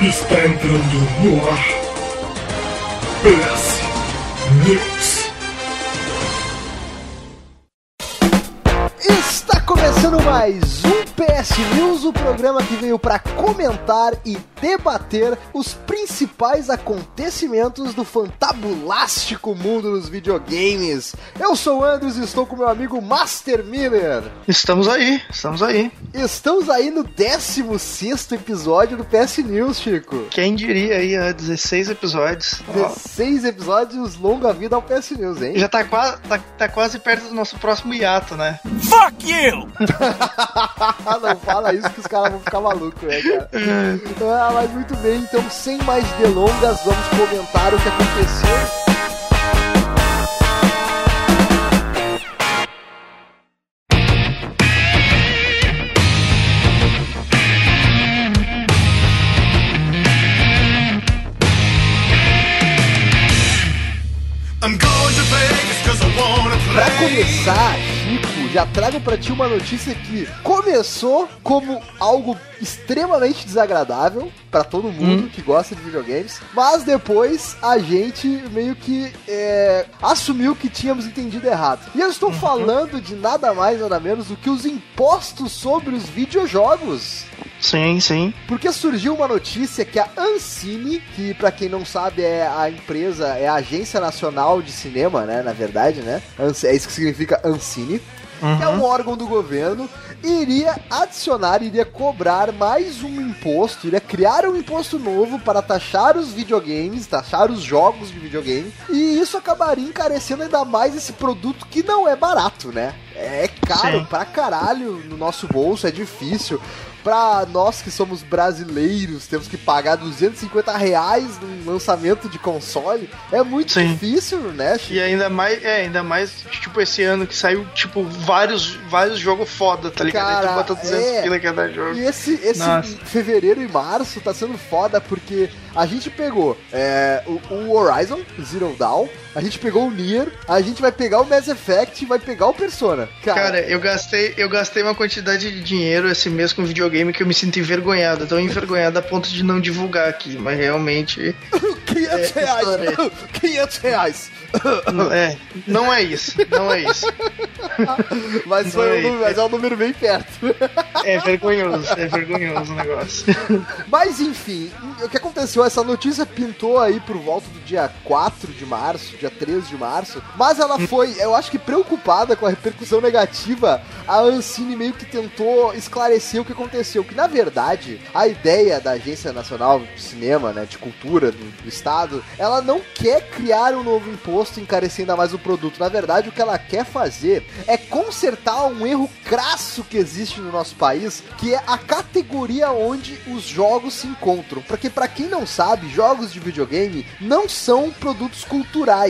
Está entrando no ar. PS News. Está começando mais um PS News, o programa que veio para comentar e debater os principais acontecimentos do fantabulástico mundo dos videogames. Eu sou o Andros e estou com meu amigo Master Miller. Estamos aí, estamos aí. Estamos aí no 16 episódio do PS News, Chico. Quem diria aí, há 16 episódios. 16 episódios, longa vida ao PS News, hein? Já tá quase, tá, tá quase perto do nosso próximo hiato, né? Fuck you! Não fala isso que os caras vão ficar malucos, né, cara? Mas muito bem, então sem mais delongas, vamos comentar o que aconteceu. Já trago pra ti uma notícia que começou como algo extremamente desagradável pra todo mundo que gosta de videogames, mas depois a gente meio que é, assumiu que tínhamos entendido errado. E eu estou falando de nada mais nada menos do que os impostos sobre os videojogos. Sim, sim. Porque surgiu uma notícia que a Ancine, que pra quem não sabe é a empresa, é a Agência Nacional de Cinema, né, na verdade, né? É isso que significa Ancine. Que é um órgão do governo, iria adicionar, iria cobrar mais um imposto, iria criar um imposto novo para taxar os videogames, taxar os jogos de videogame, e isso acabaria encarecendo ainda mais esse produto que não é barato, né? É caro Sim. pra caralho no nosso bolso, é difícil. Pra nós que somos brasileiros, temos que pagar 250 reais num lançamento de console. É muito Sim. difícil, né? Chico? E ainda mais, é, ainda mais, tipo, esse ano que saiu, tipo, vários, vários jogos foda, tá ligado? Aí Cara, tu bota 200 é. pila cada jogo. E esse, esse Nossa. fevereiro e março tá sendo foda porque a gente pegou é, o, o Horizon Zero Dawn, a gente pegou o Nier, a gente vai pegar o Mass Effect e vai pegar o Persona. Cara, Cara, eu gastei, eu gastei uma quantidade de dinheiro esse mês com videogame que eu me sinto envergonhado, tão envergonhado a ponto de não divulgar aqui, mas realmente 500 é, reais! estourei. 500 reais! é, não é isso, não é isso. Mas, foi um Não é número- mas é um número bem perto. É vergonhoso, é vergonhoso o negócio. Mas enfim, o que aconteceu? Essa notícia pintou aí por volta do dia 4 de março, dia 13 de março, mas ela foi, eu acho que preocupada com a repercussão negativa, a Ancine meio que tentou esclarecer o que aconteceu, que na verdade, a ideia da Agência Nacional de Cinema, né, de Cultura do, do Estado, ela não quer criar um novo imposto encarecendo mais o produto. Na verdade, o que ela quer fazer é consertar um erro crasso que existe no nosso país, que é a categoria onde os jogos se encontram. Porque para quem não sabe, jogos de videogame não são produtos culturais.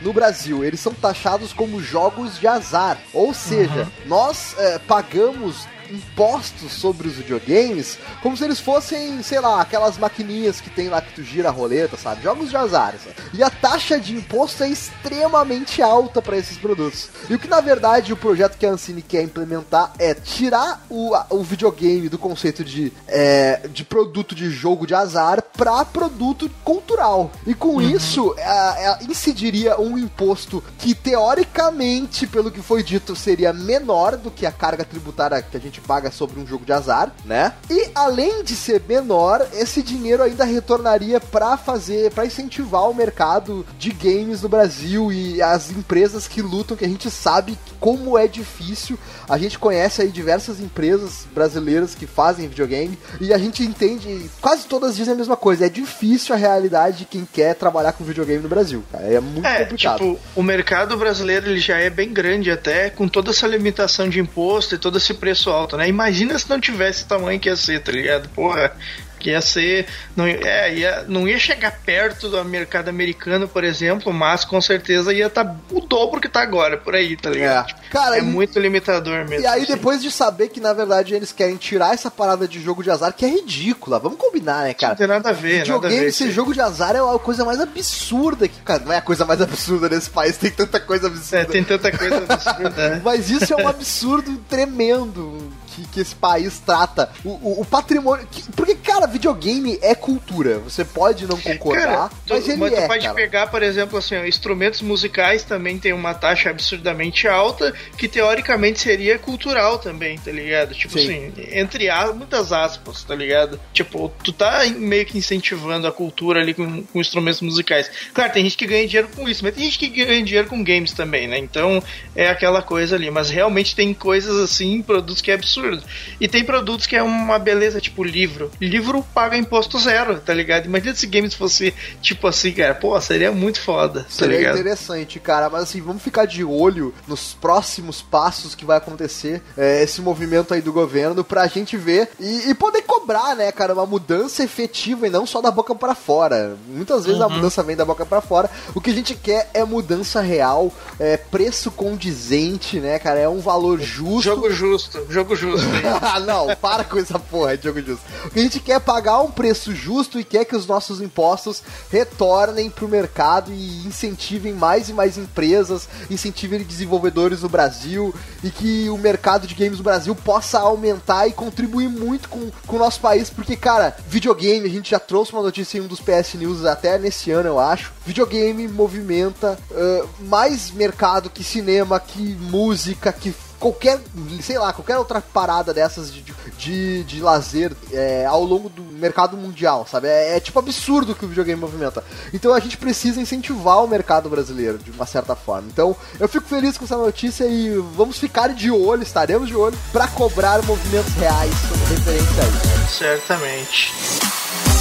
No Brasil, eles são taxados como jogos de azar. Ou seja, nós eh, pagamos impostos sobre os videogames como se eles fossem, sei lá, aquelas maquininhas que tem lá que tu gira a roleta, sabe? Jogos de azar. sabe? E a taxa de imposto é extremamente alta para esses produtos. E o que na verdade o projeto que a Ancine quer implementar é tirar o, o videogame do conceito de, é, de produto de jogo de azar para produto cultural. E com isso, a- a- incidiria um imposto que teoricamente, pelo que foi dito, seria menor do que a carga tributária que a gente paga sobre um jogo de azar, né? E além de ser menor, esse dinheiro ainda retornaria para fazer, para incentivar o mercado de games no Brasil e as empresas que lutam, que a gente sabe como é difícil. A gente conhece aí diversas empresas brasileiras que fazem videogame e a gente entende, quase todas dizem a mesma coisa, é difícil a realidade de quem quer trabalhar com videogame no Brasil. cara. É muito É, complicado. tipo, o mercado brasileiro ele já é bem grande até, com toda essa limitação de imposto e todo esse preço alto, né? Imagina se não tivesse o tamanho que ia ser, tá ligado? Porra, que ia ser. Não, é, ia, não ia chegar perto do mercado americano, por exemplo, mas com certeza ia estar o dobro que tá agora, por aí, tá ligado? É. Cara, é e- muito limitador mesmo. E aí, assim. depois de saber que, na verdade, eles querem tirar essa parada de jogo de azar, que é ridícula, vamos combinar, né, cara? Não tem nada a ver, nada a Videogame ver. ser isso aí. jogo de azar é a coisa mais absurda que. Cara, não é a coisa mais absurda nesse país, tem tanta coisa absurda. É, tem tanta coisa absurda. né? Mas isso é um absurdo tremendo que, que esse país trata. O, o- o patrimônio. que- porque, cara, cara, videogame é cultura. Você pode não concordar, Cara, tu, mas ele mas tu é, pode cara. pegar, por exemplo, assim, ó, instrumentos musicais também tem uma taxa absurdamente alta, que teoricamente seria cultural também, tá ligado? Tipo Sim. assim, entre a- muitas aspas, tá ligado? Tipo, tu tá meio que incentivando a cultura ali com, com instrumentos musicais. Claro, tem gente que ganha dinheiro com isso, mas tem gente que ganha dinheiro com games também, né? Então é aquela coisa ali. Mas realmente tem coisas assim, produtos que é absurdo. E tem produtos que é uma beleza, tipo livro. Livro paga imposto zero, tá ligado? Imagina se games fosse tipo assim, cara. Pô, seria muito foda, tá Seria ligado? interessante, cara. Mas assim, vamos ficar de olho nos próximos passos que vai acontecer é, esse movimento aí do governo pra gente ver e, e poder cobrar, né, cara, uma mudança efetiva e não só da boca pra fora. Muitas vezes Uhum. a mudança vem da boca pra fora. O que a gente quer é mudança real, é preço condizente, né, cara? É um valor justo. Jogo justo, jogo justo. Ah, não, para com essa porra de jogo justo. O que a gente quer pagar um preço justo e quer que os nossos impostos retornem pro mercado e incentivem mais e mais empresas, incentivem desenvolvedores no Brasil e que o mercado de games no Brasil possa aumentar e contribuir muito com, com o nosso país, porque, cara, videogame, a gente já trouxe uma notícia em um dos PS News até nesse ano, eu acho. Videogame movimenta ah, mais mercado que cinema, que música, que qualquer, sei lá, qualquer outra parada dessas de, de, de lazer é, ao longo do mercado mundial, sabe? É, é, tipo absurdo que o videogame movimenta. Então a gente precisa incentivar o mercado brasileiro de uma certa forma. Então eu fico feliz com essa notícia e vamos ficar de olho, estaremos de olho, pra cobrar movimentos reais sobre referência a isso. Certamente.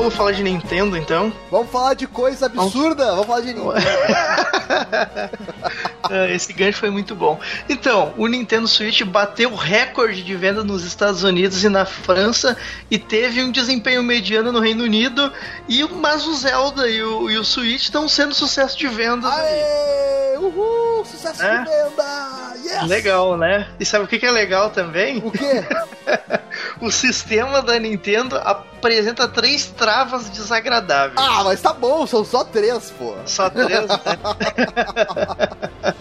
Vamos falar de Nintendo então? Vamos falar de coisa absurda? Vamos falar de Nintendo. Ah, Esse gancho foi muito bom. Então, o Nintendo Switch bateu o recorde de venda nos Estados Unidos e na França e teve um desempenho mediano no Reino Unido. E mas o Zelda e o, e o Switch estão sendo sucesso de vendas. Aê! Uhul! Sucesso É? de venda! Yes! Legal, né? E sabe o que que é legal também? O quê? O sistema da Nintendo apresenta três travas desagradáveis. Ah, mas tá bom, são só três, pô. Só três, né?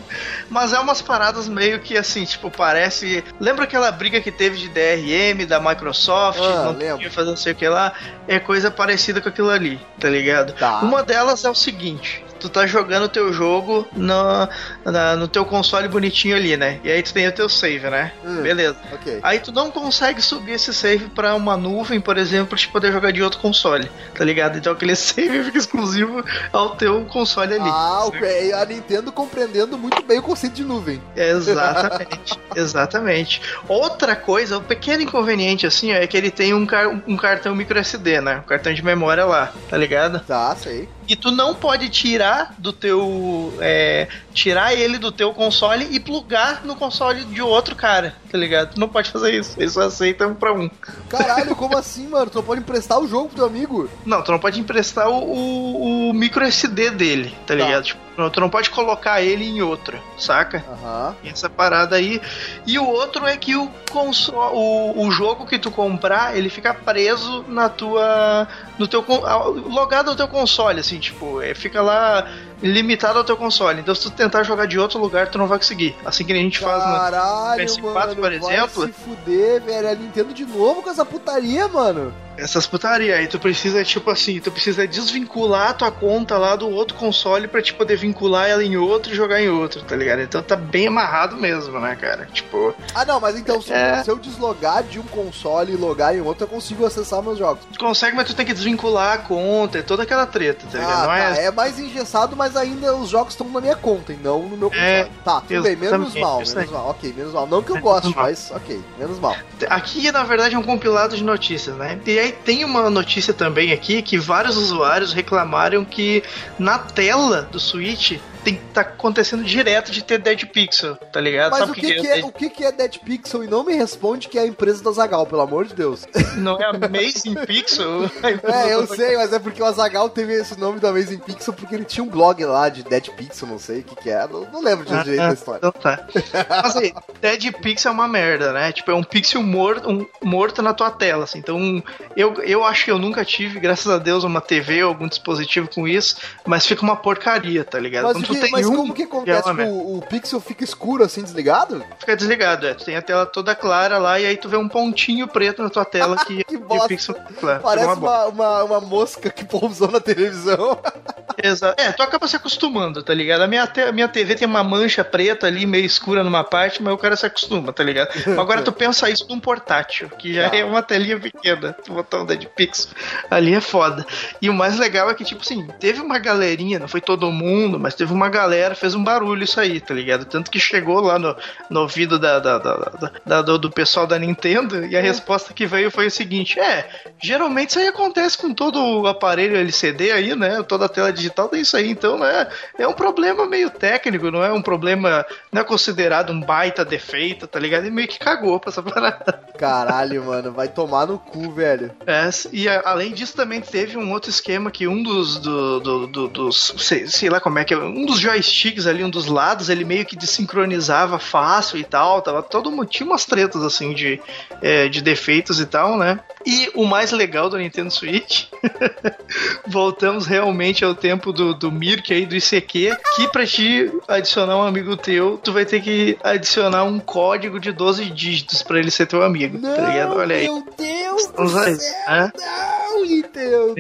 Mas é umas paradas meio que assim, tipo, parece. Lembra aquela briga que teve de DRM da Microsoft? Ah, não lembro. fazer não sei o que lá. É coisa parecida com aquilo ali, tá ligado? Tá. Uma delas é o seguinte. Tu tá jogando o teu jogo no, na- no teu console bonitinho ali, né? E aí tu tem o teu save, né? Hum. Beleza. Ok. Aí tu não consegue subir esse save pra uma nuvem, por exemplo, pra te poder jogar de outro console, tá ligado? Então aquele save fica exclusivo ao teu console ali. Ah, ok. A Nintendo compreendendo muito bem o conceito de nuvem. Exatamente, exatamente. Outra coisa, um pequeno inconveniente assim, é que ele tem um, car- um cartão micro SD, né? Um cartão de memória lá, tá ligado? Tá, sei. E tu não pode tirar do teu. é, tirar ele do teu console e plugar no console de outro cara, tá ligado? Tu não pode fazer isso. Eles só aceitam um pra um. Caralho, como assim, mano? Tu não pode emprestar o jogo pro teu amigo? Não, tu não pode emprestar o, o, o micro SD dele, tá ligado? Tipo, não- tu não pode colocar ele em outra, saca? Aham. Tem essa parada aí. E o outro é que o, conso- o, o jogo que tu comprar, ele fica preso na tua. no teu. ao- logado no teu console, assim, tipo, é, fica lá limitado ao teu console. Então se tu tentar jogar de outro lugar, tu não vai conseguir. Assim que a gente faz no. Caralho, PS4, mano. por vai exemplo. se fuder, velho. A Nintendo de novo com essa putaria, mano. Essas putaria aí, tu precisa, tipo assim, tu precisa desvincular a tua conta lá do outro console pra te poder vincular ela em outro e jogar em outro, tá ligado? Então tá bem amarrado mesmo, né, cara? Tipo, Ah, não, mas então se, É. se eu deslogar de um console e logar em outro, eu consigo acessar meus jogos. tu consegue, mas tu tem que desvincular a conta, é toda aquela treta, tá ligado? Ah, Não tá. é. É mais engessado, mas ainda os jogos estão na minha conta e não no meu console. É, tá, tudo bem, menos mal, menos mal. Ok, menos mal. Não que eu goste, mas ok, menos mal. Aqui, na verdade, é um compilado de notícias, né? E aí tem uma notícia também aqui que vários usuários reclamaram que na tela do Switch tem, tá acontecendo direto de ter Dead Pixel, tá ligado? Mas Sabe o que, que, é, o que, que é Dead Pixel? E não me responde que é a empresa do Azagal, pelo amor de Deus. Não é Amazing Pixel? É, eu sei, mas é porque o Azagal teve esse nome do Amazing Pixel porque ele tinha um blog lá de Dead Pixel, não sei o que, que é. Não, não lembro de jeito da história. Então tá. Mas aí, Dead Pixel é uma merda, né? Tipo, é um pixel morto, um, morto na tua tela, assim. Então, eu, eu acho que eu nunca tive, graças a Deus, uma TV ou algum dispositivo com isso, mas fica uma porcaria, tá ligado? Mas, Quando que- tem mas um, como que acontece? uma Tipo, o, o pixel fica escuro assim, desligado? Fica desligado, é. Tu tem a tela toda clara lá e aí tu vê um pontinho preto na tua tela que, Que bosta. o pixel claro. Parece bosta. uma, uma, uma mosca que pousou na televisão. Exato. É, tu acaba se acostumando, tá ligado? A minha, te- a minha TV tem uma mancha preta ali, meio escura numa parte, mas o cara se acostuma, tá ligado? Agora tu pensa isso num portátil, que já Tá. é uma telinha pequena, tu botar um Dead Pixel. Ali é foda. E o mais legal é que, tipo assim, teve uma galerinha, não foi todo mundo, mas teve uma galera, fez um barulho isso aí, tá ligado? Tanto que chegou lá no, no ouvido da, da- da- da- do, do pessoal da Nintendo e a resposta que veio foi o seguinte: é, geralmente isso aí acontece com todo o aparelho LCD aí, né? Toda a tela digital tem isso aí, então, né? É um problema meio técnico, não é um problema, não é considerado um baita defeito, tá ligado? E meio que cagou pra essa parada. Caralho, mano, vai tomar no cu, velho. É, e a- além disso também teve um outro esquema que um dos do, do- do- dos sei, sei lá como é que é, um dos joysticks ali, um dos lados, ele meio que desincronizava fácil e tal, tava todo mundo tinha umas tretas assim de, é, de defeitos e tal, né? E o mais legal do Nintendo Switch, voltamos realmente ao tempo do, do Mirk aí, do ICQ, que pra te adicionar um amigo teu, tu vai ter que adicionar um código de 12 dígitos pra ele ser teu amigo, Não, tá ligado? Olha aí. meu Deus do Vamos aí, né? não, Nintendo.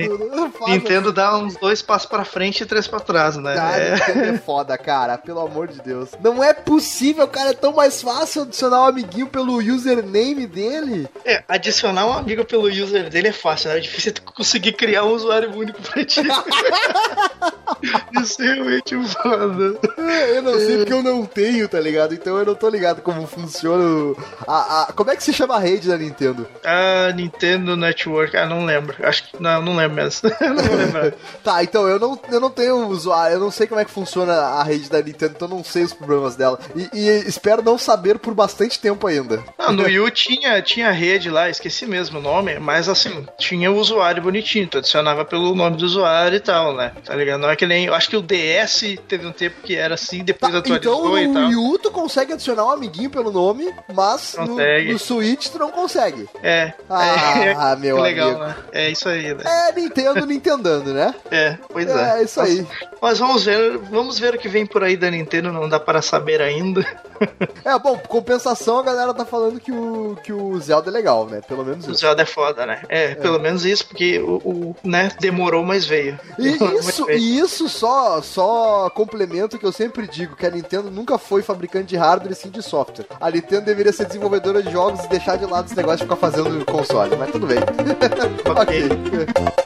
Não Nintendo dá uns dois passos pra frente e três pra trás, né? Cara, É. É foda, cara. Pelo amor de Deus. Não é possível, cara. É tão mais fácil adicionar um amiguinho pelo username dele. É, adicionar um amigo pelo user dele é fácil, né? É difícil conseguir criar um usuário único pra ti. Isso é realmente um foda. Eu não sei porque eu não tenho, tá ligado? Então eu não tô ligado como funciona. A, a- como é que se chama a rede da Nintendo? Ah, Nintendo Network. Ah, não lembro. Acho que. Não, não lembro mesmo. não vou lembrar. Tá, então eu não, eu não tenho usuário, eu não sei como é que funciona a rede da Nintendo, então eu não sei os problemas dela. E, e espero não saber por bastante tempo ainda. Não, no Wii U tinha, tinha rede lá, esqueci mesmo o nome, mas assim, tinha o usuário bonitinho, tu adicionava pelo nome do usuário e tal, né? Tá ligado? Não é que nem. Eu acho que o DS teve um tempo que era assim, depois Tá, atualizou então e no tal. Wii U tu consegue adicionar um amiguinho pelo nome, mas no, Consegue. no Switch tu não consegue. É. Ah, é, meu legal, amigo. né? É isso aí, né? É Nintendo Nintendando, né? É, pois é. É, isso aí. Mas vamos ver, vamos ver o que vem por aí da Nintendo, não dá para saber ainda. É, bom, compensação a galera tá falando que o, que o Zelda é legal, né? Pelo menos O isso. Zelda é foda, né? É, pelo menos isso, porque o, o, né, demorou, mas veio. E Demorou, isso, veio. e isso só, só complemento que eu sempre digo, que a Nintendo nunca foi fabricante de hardware e sim de software. A Nintendo deveria ser desenvolvedora de jogos e deixar de lado esse negócio de ficar fazendo console, mas tudo bem. Ok. ok.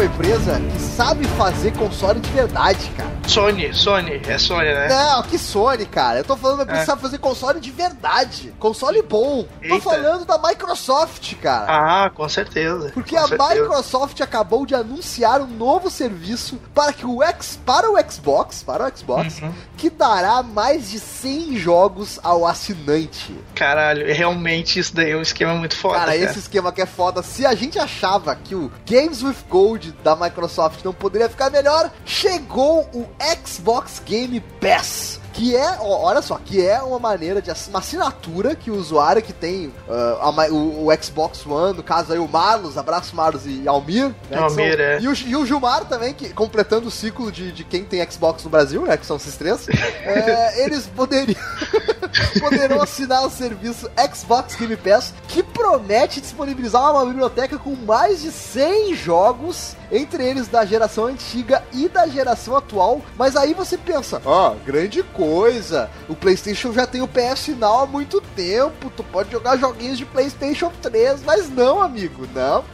Uma empresa que sabe fazer console de verdade, cara. Sony, Sony, é Sony, né? Não, que Sony, cara. Eu tô falando que É. sabe fazer console de verdade. Console bom. Tô Eita. falando da Microsoft, cara. Ah, com certeza. Porque com a certeza. Microsoft acabou de anunciar um novo serviço para que o X para o Xbox, para o Xbox, Uhum. que dará mais de 100 jogos ao assinante. Caralho, realmente isso daí é um esquema muito foda. Cara, Cara, esse esquema que é foda. Se a gente achava que o Games with Gold da Microsoft não poderia ficar melhor, chegou o Xbox Game Pass. Que é, ó, olha só, que é uma maneira de uma assinatura que o usuário que tem ah, a o, o Xbox One, no caso aí o Marlos, abraço Marlos e Almir, né, Almir, são- é. e, o, e o Gilmar também, que completando o ciclo de, de quem tem Xbox no Brasil, né, que são esses três, é, eles poderiam poderão assinar o serviço Xbox Game Pass, que promete disponibilizar uma biblioteca com mais de 100 jogos, entre eles da geração antiga e da geração atual. Mas aí você pensa, ó, grande coisa, o PlayStation já tem o PS Now há muito tempo, tu pode jogar joguinhos de PlayStation 3, mas não, amigo, não.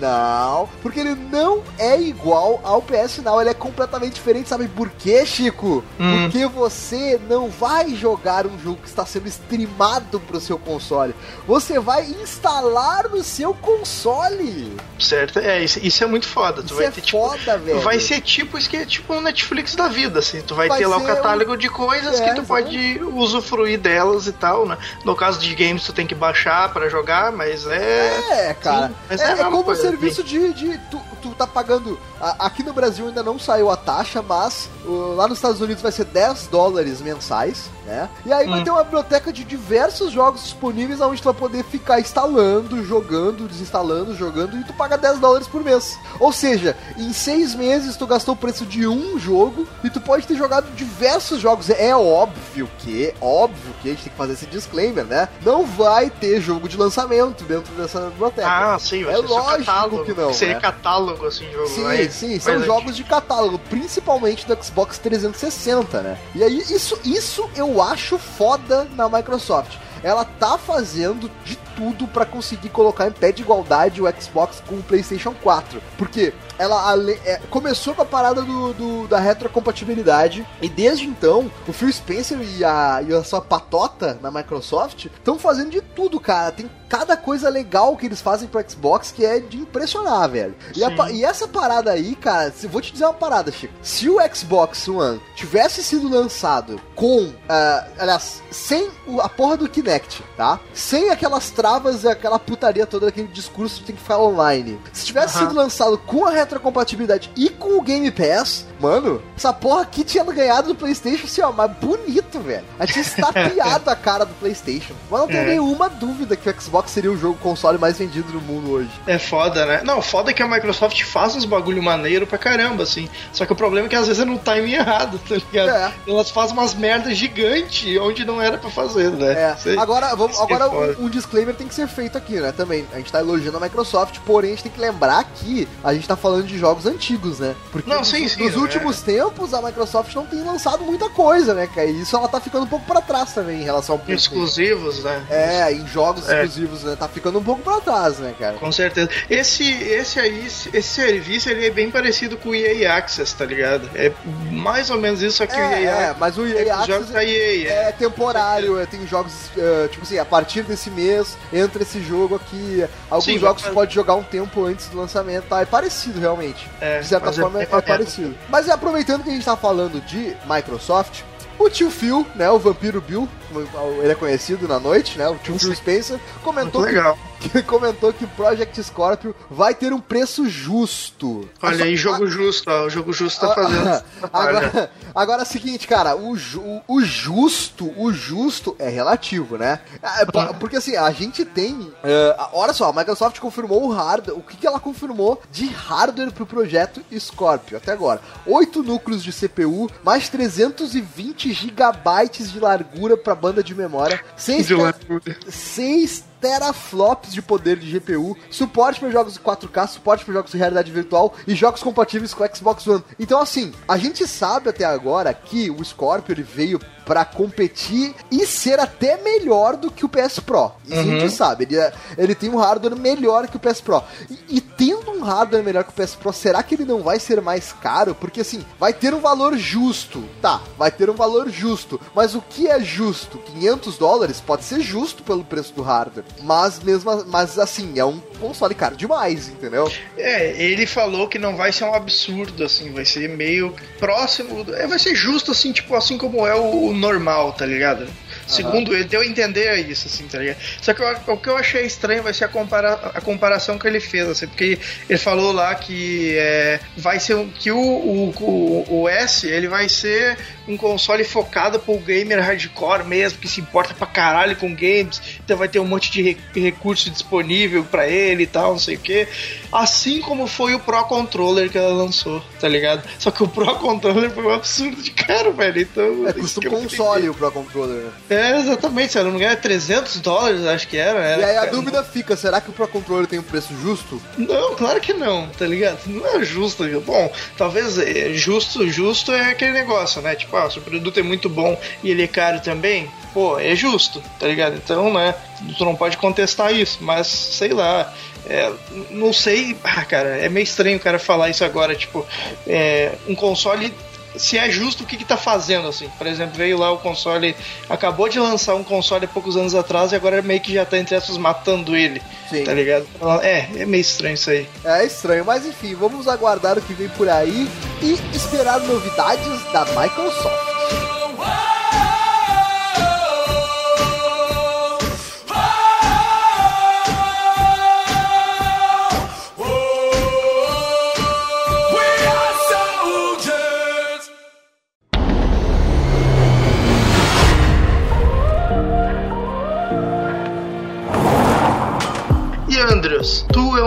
Não, porque ele não é igual ao PS Now, ele é completamente diferente, sabe por quê, Chico? Hum. Porque você não vai jogar um jogo que está sendo streamado pro seu console. Você vai instalar no seu console. Certo? É, isso, isso é muito foda. Tu Isso vai é ter, tipo, foda, velho. Vai ser tipo isso que é tipo o Netflix da vida, assim. Tu vai, Vai ter lá o catálogo de coisas É, que tu pode usufruir delas e tal, né? No caso de games, tu tem que baixar pra jogar, mas é. É, cara. Sim, mas é, é é como coisa, serviço de. de tu, tá pagando. a- aqui no Brasil ainda não saiu a taxa, mas uh, lá nos Estados Unidos vai ser 10 dólares mensais, né? E aí vai Hum. ter uma biblioteca de diversos jogos disponíveis onde tu vai poder ficar instalando, jogando, desinstalando, jogando e tu paga 10 dólares por mês. Ou seja, em seis meses tu gastou o preço de um jogo e tu pode ter jogado diversos jogos. É óbvio que, óbvio que a gente tem que fazer esse disclaimer, né? Não vai ter jogo de lançamento dentro dessa biblioteca. Ah, sim, vai É ser lógico catálogo. que não, Seria né? catálogo, assim, jogo. Sim, vai- sim, são vai- jogos de catálogo, principalmente do Xbox 360, né? E aí, isso, isso eu acho foda na Microsoft. Ela tá fazendo de tudo pra conseguir colocar em pé de igualdade o Xbox com o PlayStation 4. Porque ela é, começou com a parada do, do- da retrocompatibilidade e desde então o Phil Spencer e a, e a sua patota na Microsoft estão fazendo de tudo, cara. Tem cada coisa legal que eles fazem pro Xbox que é de impressionar, velho. E, a e essa parada aí, cara, se- vou te dizer uma parada, Chico. Se o Xbox One tivesse sido lançado com, ah, aliás, sem o- a porra do Kinect, tá? Sem aquelas travas e aquela putaria toda, aquele discurso que tem que ficar online. Se tivesse sido lançado com a retrocompatibilidade e com o Game Pass, mano, essa porra aqui tinha ganhado do PlayStation, assim, ó, mas bonito, velho. A gente estapeado a cara do PlayStation. Mas não tem É. nenhuma dúvida que o Xbox seria o jogo console mais vendido no mundo hoje. É foda, né? Não, foda é que a Microsoft faz uns bagulho maneiro pra caramba, assim. Só que o problema é que às vezes é no timing errado, tá ligado? É. Elas fazem umas merdas gigantes onde não era pra fazer, né? É, agora, vamos, é agora um, um disclaimer tem que ser feito aqui, né? Também. A gente tá elogiando a Microsoft, porém a gente tem que lembrar que a gente tá falando de jogos antigos, né? Porque Não, nos, sim, sim, nos é. últimos tempos a Microsoft não tem lançado muita coisa, né, cara? E isso ela tá ficando um pouco pra trás também em relação ao PlayStation. Exclusivos, né? É, em jogos É. exclusivos, né? Tá ficando um pouco pra trás, né, cara? Com certeza. Esse, esse aí, esse serviço, ele é bem parecido com o EA Access, tá ligado? É mais ou menos isso, só que o É, EA é, mas o é EA jogos Access EA. É. é temporário, é, tem jogos, é, tipo assim, a partir desse mês entra esse jogo aqui. Alguns Sim, jogos mas- pode jogar um tempo antes do lançamento, tá? É parecido realmente. É, de certa é forma é, bem maneiro. parecido. Mas aproveitando que a gente tá falando de Microsoft, o tio Phil, né, o Vampiro Bill, como ele é conhecido na noite, né, o tio Phil Spencer, comentou legal. que comentou que o Project Scorpio vai ter um preço justo. Olha aí, jogo justo, ó. O jogo justo tá fazendo. Ah, agora, agora é o seguinte, cara, o, ju- o justo, o justo é relativo, né? É, po- Porque assim, a gente tem. é, olha só, a Microsoft confirmou o hardware. O que, que ela confirmou de hardware pro projeto Scorpio até agora? Oito núcleos de CPU, mais 320 gigabytes de largura pra banda de memória, 6 De largura. 6 teraflops de poder de GPU, suporte para jogos 4K, suporte para jogos de realidade virtual e jogos compatíveis com o Xbox One. Então, assim, a gente sabe até agora que o Scorpio ele veio para competir e ser até melhor do que o PS Pro. Isso a gente sabe. Ele, é- ele tem um hardware melhor que o PS Pro. E, e tendo um hardware melhor que o PS Pro, será que ele não vai ser mais caro? Porque assim, vai ter um valor justo. Tá, vai ter um valor justo. Mas o que é justo? 500 dólares pode ser justo pelo preço do hardware. Mas mesmo, mas assim, é um console caro demais, entendeu? É, ele falou que não vai ser um absurdo, assim, vai ser meio próximo. É, vai ser justo, assim, tipo, assim como é o, o normal, tá ligado? Segundo ele, deu a entender isso, assim, tá ligado? Só que eu- o que eu achei estranho vai ser a, compara a comparação que ele fez, assim, porque ele falou lá que é, vai ser um, que o, o, o, o S ele vai ser um console focado pro gamer hardcore mesmo, que se importa pra caralho com games. Vai ter um monte de re- recurso disponível pra ele e tal, não sei o que. Assim como foi o Pro Controller que ela lançou, tá ligado? Só que o Pro Controller foi um absurdo de caro, velho. Então. É, eu console o Pro Controller, né? É, exatamente, se eu não me engano, é 300 dólares, acho que era. era E aí a dúvida fica, será que o Pro Controller tem um preço justo? Não, claro que não, tá ligado? Não é justo. Bom, talvez é, justo, justo é aquele negócio, né? Tipo, ah, se o produto é muito bom e ele é caro também, pô, é justo, tá ligado? Então, né, tu não pode contestar isso, mas sei lá. é, não sei, ah, cara, é meio estranho o cara falar isso agora, tipo, é, um console se é justo o que, que tá fazendo, assim. Por exemplo, veio lá o console. Acabou de lançar um console há poucos anos atrás e agora meio que já tá, entre aspas, matando ele. Sim. Tá ligado? É, é meio estranho isso aí. É estranho, mas enfim, vamos aguardar o que vem por aí e esperar novidades da Microsoft.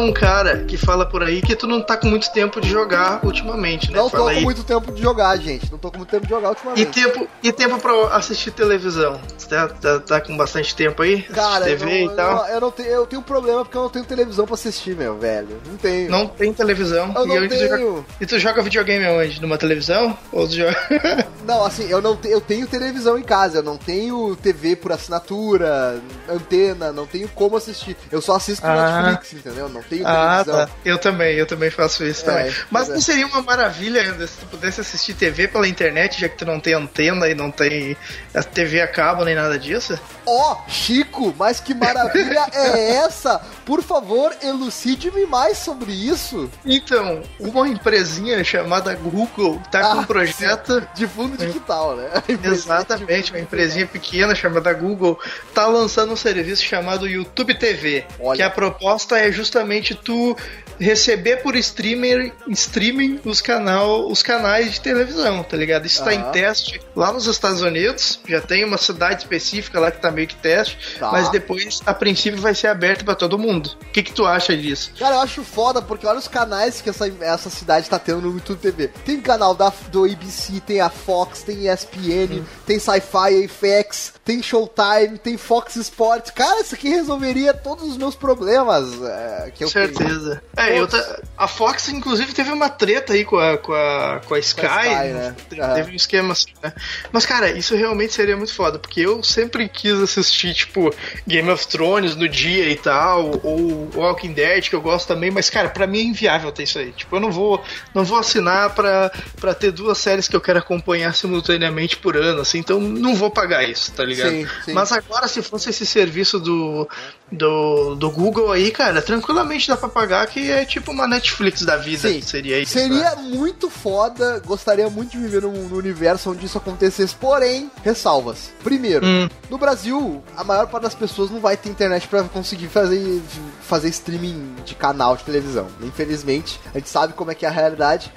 Um cara que fala por aí que tu não tá com muito tempo de jogar ultimamente, né? Não tô fala com aí. muito tempo de jogar, gente. Não tô com muito tempo de jogar E ultimamente. tempo, e tempo pra assistir televisão? Você tá, tá, tá com bastante tempo aí? Cara, TV eu, não- e tal? eu, eu não tenho, eu tenho um problema porque eu não tenho televisão pra assistir, meu velho. Não tenho. Não tem televisão. Eu e, não tu joga, tenho. e tu joga videogame onde? Numa televisão? Ou tu joga. Não, assim, eu não te- eu tenho televisão em casa, eu não tenho TV por assinatura, antena, não tenho como assistir. Eu só assisto Ah. Netflix, entendeu? Não tenho Ah, televisão. tá. Eu também, eu também faço isso É, também. Mas é. não seria uma maravilha ainda se tu pudesse assistir TV pela internet, já que tu não tem antena e não tem a TV a cabo nem nada disso? Ó, Chico, mas que maravilha é essa? Por favor, elucide-me mais sobre isso. Então, uma empresinha chamada Google tá com Ah, um projeto. De fundo digital, né? Exatamente, uma empresinha pequena chamada Google tá lançando um serviço chamado YouTube TV. Olha. Que a proposta é justamente tu receber por streamer, streaming os, canal, os canais de televisão, tá ligado? Isso tá Ah. em teste lá nos Estados Unidos, já tem uma cidade específica lá que tá meio que teste, Tá. mas depois, a princípio, vai ser aberto pra todo mundo. O que, que tu acha disso? Cara, eu acho foda porque olha os canais que essa, essa cidade tá tendo no YouTube TV. Tem canal da, do ABC, tem a Fox, tem ESPN, tem Sci-Fi, FX, tem Showtime, tem Fox Sports. Cara, isso aqui resolveria todos os meus problemas é, que eu tenho. certeza. É, eu ta- a Fox, inclusive, teve uma treta aí com a, com a, com a Sky. Sky, né? Teve Aham. teve um esquema assim, né? Mas, cara, isso realmente seria muito foda, porque eu sempre quis assistir, tipo, Game of Thrones no dia e tal, ou Walking Dead, que eu gosto também, mas, cara, pra mim é inviável ter isso aí. Tipo, eu não vou, não vou assinar pra, pra ter duas séries que eu quero acompanhar simultaneamente por ano, assim, então não vou pagar isso, tá ligado? Sim, sim. Mas agora, se fosse esse serviço do, do, do Google aí, cara, tranquilamente dá pra pagar, que é tipo uma Netflix da vida, Sim. seria isso. né? Seria muito foda, gostaria muito de viver num, num universo onde isso acontecesse, porém, ressalvas. Primeiro, Hum. no Brasil, a maior parte das pessoas não vai ter internet pra conseguir fazer, fazer streaming de canal de televisão. Infelizmente, a gente sabe como é que é a realidade.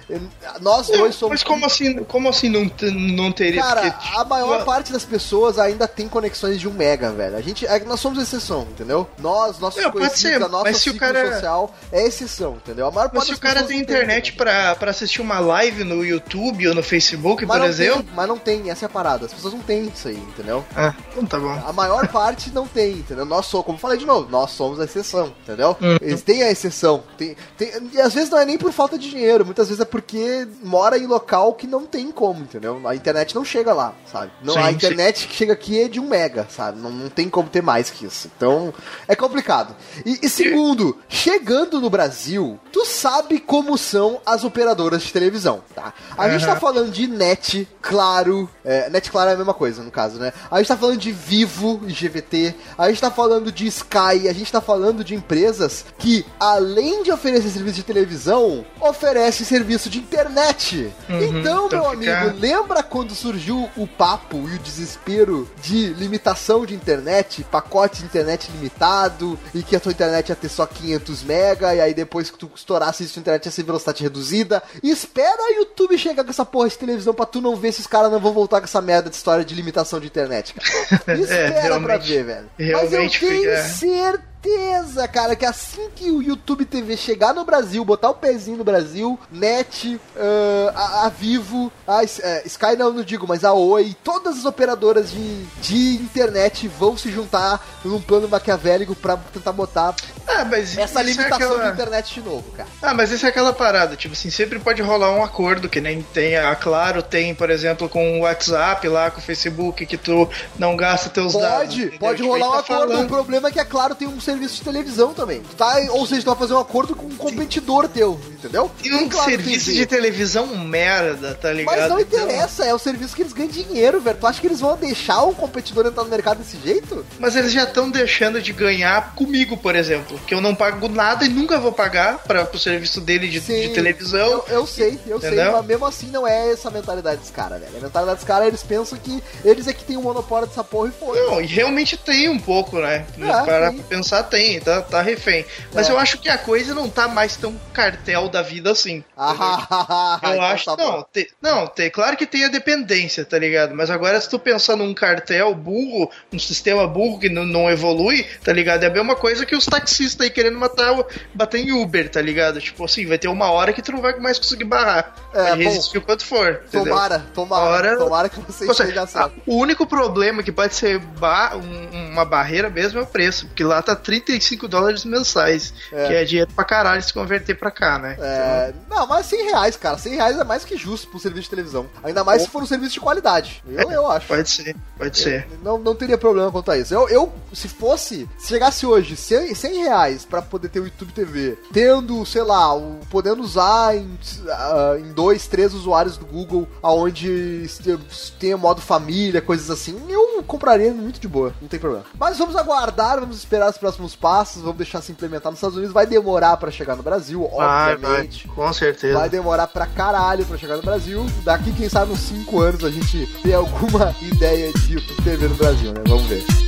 Nós dois somos. Mas como assim, como assim não, não teria? Cara, Porque, a maior tipo, parte das pessoas ainda tem conexões de 1 mega, velho. A gente, é nós somos exceção, entendeu? Nós, nossos Não, conhecidos, ser, a nossa se cara- social é exceção, entendeu? A maior Mas se o cara tem internet pra, pra assistir uma live no YouTube ou no Facebook, Mas por exemplo. Tem, mas não tem, essa é a parada. As pessoas não têm isso aí, entendeu? Ah, então tá bom. A maior parte não tem, entendeu? Nós somos, como eu falei de novo, nós somos a exceção, entendeu? Uhum. Eles têm a exceção. Tem, tem, e às vezes não é nem por falta de dinheiro, muitas vezes é porque mora em local que não tem como, entendeu? A internet não chega lá, sabe? Não, Sim, a sim. internet que chega aqui é de um mega, sabe? Não, não tem como ter mais que isso. Então, é complicado. E, e segundo, chegando no Brasil, tu sabe como são as operadoras de televisão, tá? A gente tá falando de net, claro. É, net, claro é a mesma coisa, no caso, né? A gente tá falando de Vivo e GVT. A gente tá falando de Sky. A gente tá falando de empresas que, além de oferecer serviço de televisão, oferecem serviço de internet. Uhum, então, então meu fica- amigo, lembra quando surgiu o papo e o desespero de limitação de internet, pacote de internet limitado? Limitado e que a tua internet ia ter só 500 mega e aí depois que tu estourasse isso, a internet ia ser velocidade reduzida. E espera a YouTube chegar com essa porra de televisão pra tu não ver se os caras não vão voltar com essa merda de história de limitação de internet, cara. Espera pra realmente- ver, velho. Mas eu tenho fica- certeza, cara, que assim que o YouTube TV chegar no Brasil, botar o pezinho no Brasil, Net, ah, a, a Vivo, a eh, Sky não, não digo, mas a Oi, todas as operadoras de, de internet vão se juntar num plano maquiavélico pra tentar botar Ah, mas essa é limitação aquela- de internet de novo, cara. Ah, mas isso é aquela parada, tipo assim, sempre pode rolar um acordo, que nem tem, a Claro tem, por exemplo, com o WhatsApp lá, com o Facebook, que tu não gasta teus dados. Pode, pode Tipo, rolar um tá acordo. O falando. problema é que, é claro, tem um serviço de televisão também. Tá? Ou seja, tu vai fazer um acordo com um competidor teu, entendeu? Tem um Claro, serviço TV. de televisão merda, tá ligado? Mas não Então- interessa, é o serviço que eles ganham dinheiro, velho. Tu acha que eles vão deixar um competidor entrar no mercado desse jeito? Mas eles já estão deixando de ganhar comigo, por exemplo. Que eu não pago nada e nunca vou pagar para o serviço dele de, de televisão. Eu, eu sei, eu sei, Entendeu? mas mesmo assim não é essa a mentalidade dos caras, velho. A mentalidade dos caras, eles pensam que eles é que tem o monopólio dessa porra e foi. Não, e realmente tem um pouco, né? É, pra pensar, tem, tá, tá refém. Mas É. eu acho que a coisa não tá mais tão cartel da vida assim. Ah, Eu então acho tá não, te- não, tem, claro que tem a dependência, tá ligado? Mas agora se tu pensar num cartel burro, um sistema burro que não, não evolui, tá ligado? É a mesma coisa que os taxistas aí querendo matar o, bater em Uber, tá ligado? Tipo assim, vai ter uma hora que tu não vai mais conseguir barrar. É, bom, resistir o quanto for. entendeu? Tomara, tomara, Hora- tomara que você esteja certo. o único problema que pode ser ba- um- uma barreira mesmo é o preço, porque lá tá 35 dólares mensais, É. que é dinheiro pra caralho se converter pra cá, né? É, não, mas 100 reais, cara. 100 reais é mais que justo pro serviço de televisão. Ainda mais se for um serviço de qualidade. Eu, eu acho. Pode ser, pode ser. Não, não teria problema quanto a isso. Eu, eu, se fosse, se chegasse hoje 100, 100 reais pra poder ter o YouTube TV, tendo, sei lá, o, podendo usar em, ah, em dois, três usuários do Google, aonde tenha modo família, coisas assim, eu compraria muito de boa, não tem problema. Mas vamos aguardar, vamos esperar os próximos passos, vamos deixar se implementar nos Estados Unidos. Vai demorar pra chegar no Brasil, Vai, vai, obviamente. com certeza. Vai demorar pra caralho pra chegar no Brasil. Daqui, quem sabe, uns 5 anos a gente ter alguma ideia de YouTube TV no Brasil, né? Vamos ver.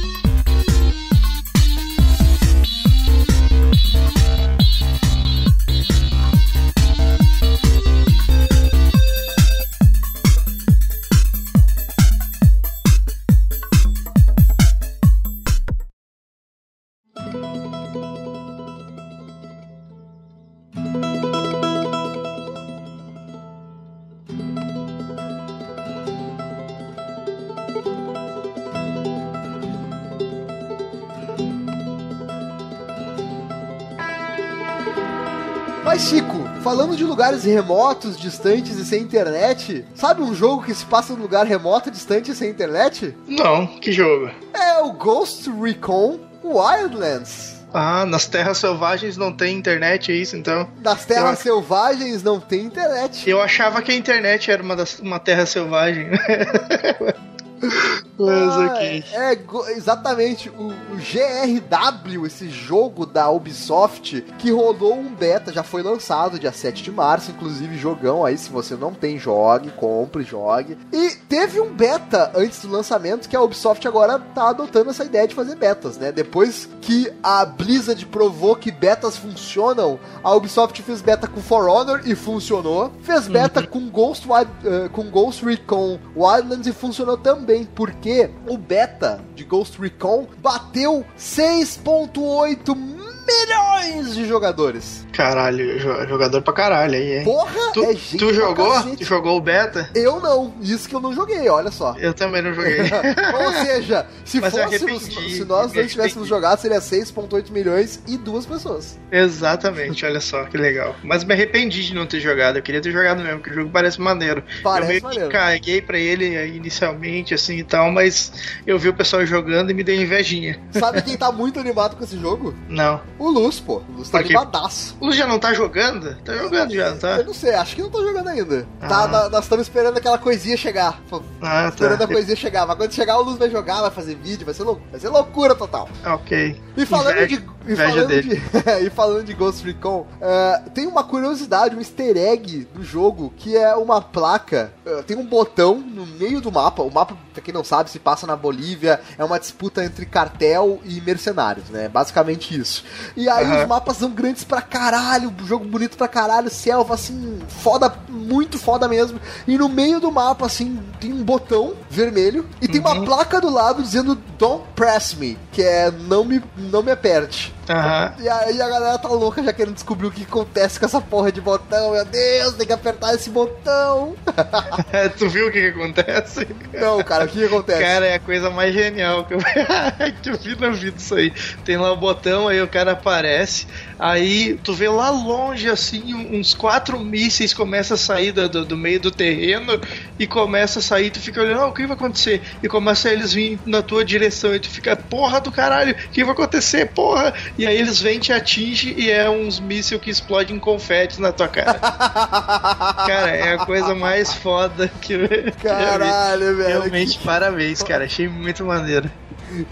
Falando de lugares remotos, distantes e sem internet, sabe um jogo que se passa num lugar remoto, distante e sem internet? Não, que jogo? É o Ghost Recon Wildlands. Ah, nas terras selvagens não tem internet, é isso então? Das terras Eu- selvagens não tem internet. Eu achava que a internet era uma, das, uma terra selvagem. Ah. É, go- exatamente. O, o GRW, esse jogo da Ubisoft, que rolou um beta, já foi lançado dia 7 de março, inclusive jogão aí, se você não tem, jogue, compre, jogue. E teve um beta antes do lançamento, que a Ubisoft agora tá adotando essa ideia de fazer betas, né? Depois que a Blizzard provou que betas funcionam, a Ubisoft fez beta com For Honor e funcionou. Fez beta com Ghost, eh, com Ghost Recon Wildlands e funcionou também, porque o beta de Ghost Recon bateu 6.8 milhões de jogadores. Caralho, jo- jogador pra caralho aí, hein? Porra, Tu, é gente tu jogou? Tu jogou o beta? Eu não, isso que eu não joguei, olha só. Eu também não joguei. Ou seja, se Mas fôssemos, se nós dois tivéssemos jogado, seria 6.8 milhões e duas pessoas. Exatamente, olha só, que legal. Mas me arrependi de não ter jogado. Eu queria ter jogado mesmo, porque o jogo parece maneiro. Parece eu meio maneiro. que caguei pra ele inicialmente, assim e tal, mas eu vi o pessoal jogando e me deu invejinha. Sabe quem tá muito animado com esse jogo? Não. O Luz, pô. O Luz tá Por quê? animadaço. O Luz já não tá jogando? Tá jogando já, tá? Eu não sei, acho que não tá jogando ainda. Ah. Tá, na- nós estamos esperando aquela coisinha chegar. Ah, Esperando tá. a coisinha chegar. Mas quando chegar, o Luz vai jogar, vai fazer vídeo, vai ser, lou vai ser loucura total. Ok. E falando Inveja- de. E inveja falando dele. de, e falando de Ghost Recon, eh, tem uma curiosidade, um easter egg do jogo que é uma placa. eh, tem um botão no meio do mapa. O mapa, pra quem não sabe, se passa na Bolívia. É uma disputa entre cartel e mercenários, né? Basicamente isso. E aí Aham. os mapas são grandes pra caralho, jogo bonito pra caralho, selva assim, foda, muito foda mesmo. E no meio do mapa, assim, tem um botão vermelho e tem uma Uhum. placa do lado dizendo Don't press me, que é não me, não me aperte. Aham. E aí a galera tá louca já querendo descobrir o que acontece com essa porra de botão. Meu Deus, tem que apertar esse botão. tu viu o que, que acontece? Não, cara, o que acontece? Cara, é a coisa mais genial que eu, que eu vi na vida isso aí. Tem lá o botão, aí o cara aparece, aí tu vê lá longe, assim, uns quatro mísseis começam a sair do, do, meio do terreno e começa a sair, tu fica olhando, ah, o que vai acontecer? E começa a eles virem na tua direção, e tu fica, porra do caralho, o que vai acontecer, porra? E aí eles vêm, te atingem e é uns mísseis que explodem confete na tua cara. cara, é a coisa mais foda que eu, que eu vi. Caralho, velho. Realmente, parabéns, cara. Achei muito maneiro.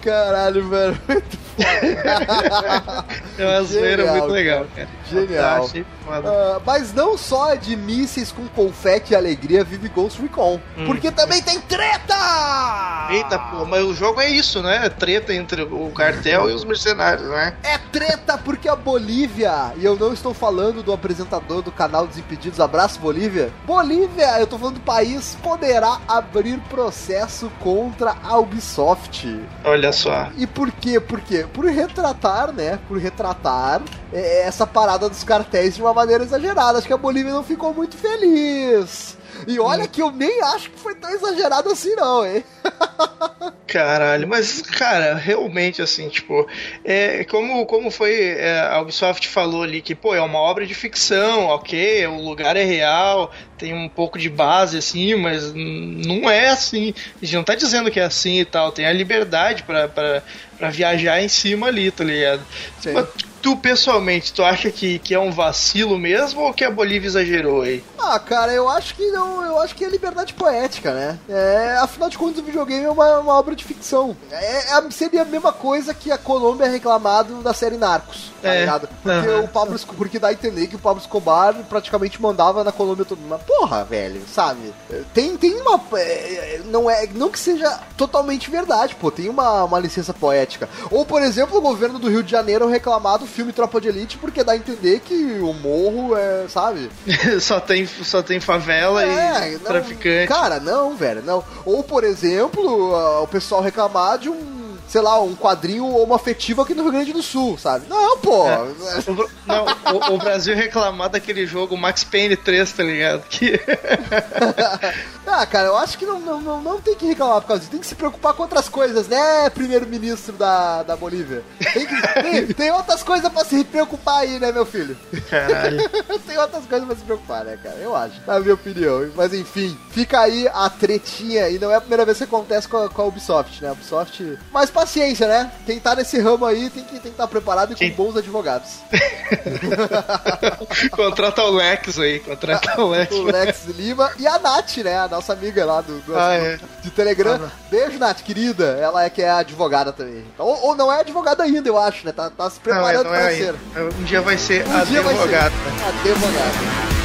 Caralho, velho. Muito foda. É uma zoeira Genial, muito legal, cara. Genial. Ah, mas não só de mísseis com confete e alegria vive Ghost Recon. Hum. Porque também tem treta! Eita, pô, mas o jogo é isso, né? É Treta entre o cartel e os mercenários, né? É treta porque a Bolívia, e eu não estou falando do apresentador do canal Desimpedidos, abraço Bolívia. Bolívia, eu tô falando do país, poderá abrir processo contra a Ubisoft. Olha só. E por quê? Por quê? Por retratar, né? Por retratar é, essa parada dos cartéis de uma maneira exagerada. Acho que a Bolívia não ficou muito feliz. E olha que eu nem acho que foi tão exagerado assim, não, hein? Caralho, mas, cara, realmente, assim, tipo, é, como, como foi, é, a Ubisoft falou ali que, pô, é uma obra de ficção, ok, o lugar é real, tem um pouco de base, assim, mas não é assim, a gente não tá dizendo que é assim e tal, tem a liberdade pra viajar em cima ali, tá ligado? Sim. Mas tu, pessoalmente, tu acha que, que é um vacilo mesmo ou que a Bolívia exagerou aí? Ah, cara, eu acho que não, eu acho que é liberdade poética, né? É, afinal de contas, o videogame é uma, uma obra de ficção. É, é- seria a mesma coisa que a Colômbia reclamado da série Narcos, tá É. ligado? Porque Aham. o Pablo porque dá a entender que o Pablo Escobar praticamente mandava na Colômbia todo mundo. Mas, porra, velho, sabe? Tem, tem uma. é, não, é, não que seja totalmente verdade, pô, tem uma, uma licença poética. Ou, por exemplo, o governo do Rio de Janeiro reclamar do filme Tropa de Elite porque dá a entender que o morro é, sabe? só, tem, só tem favela É, e não- traficante. Cara, não, velho, não. Ou, por exemplo, o pessoal reclamar de um, sei lá, um quadrinho homoafetivo aqui no Rio Grande do Sul, sabe? Não, pô. O Bra- Não, o, o Brasil reclamar daquele jogo Max Payne 3, tá ligado? Que... ah, cara, eu acho que não, não, não, não tem que reclamar por causa disso. Tem que se preocupar com outras coisas, né, primeiro-ministro da, da Bolívia? Tem, que- tem, tem outras coisas pra se preocupar aí, né, meu filho? Caralho. tem outras coisas pra se preocupar, né, cara? Eu acho, na minha opinião. Mas enfim, fica aí a tretinha. E não é a primeira vez que acontece com a, com a Ubisoft, né? A Ubisoft. Mas paciência, né? Quem tá nesse ramo aí tem que tem que estar preparado e com Quem- bons advogados. Contrata o Lex aí, contrata o Lex. O Lex Lima e a Nath, né? A nossa amiga lá do, do Ah, é. Telegram. Ah, não. Beijo, Nath, querida. Ela é que é advogada também. Ou, ou não é advogada ainda, eu acho, né? Tá, tá se Não, é, preparando não pra é ser. Um dia vai ser Um dia vai ser. advogado. Advogada.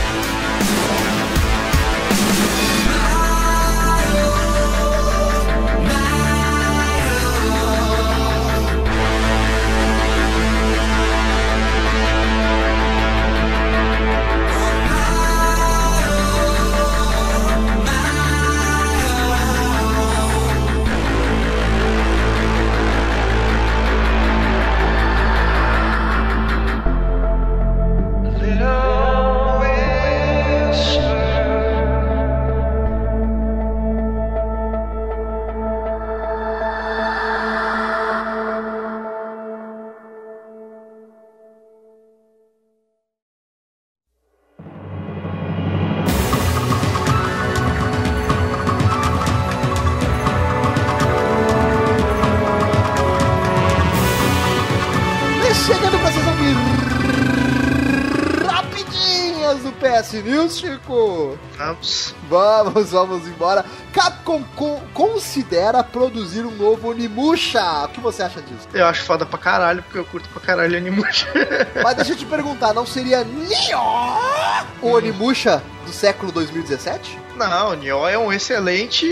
Vamos, vamos embora. Capcom co- considera produzir um novo Onimusha. O que você acha disso? Eu acho foda pra caralho, porque eu curto pra caralho Onimusha. Mas deixa eu te perguntar, não seria Nioh o Onimusha do século 2017? Não, o Nioh é um excelente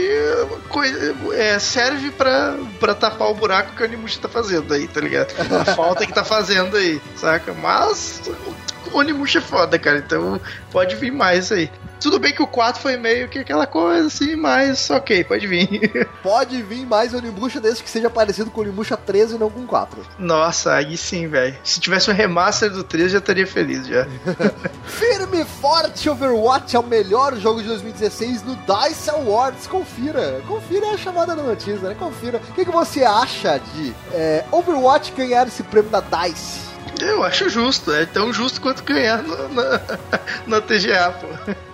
coisa. É, serve pra, pra tapar o buraco que o Onimusha tá fazendo aí, tá ligado? A falta que tá fazendo aí, saca? Mas o Onimusha é foda, cara, então pode vir mais aí. Tudo bem que o 4 foi meio que aquela coisa assim, mas ok, pode vir. Pode vir mais Onimusha desde que seja parecido com o Onimusha 13 e não com 4. Nossa, aí sim, velho. Se tivesse um remaster do 3, já estaria feliz já. Firme e forte Overwatch é o melhor jogo de 2016 no DICE Awards. Confira, confira é a chamada da notícia, né? Confira. O que, que você acha de é, Overwatch ganhar esse prêmio da DICE? Eu acho justo, é tão justo quanto ganhar no- na, na TGA, pô.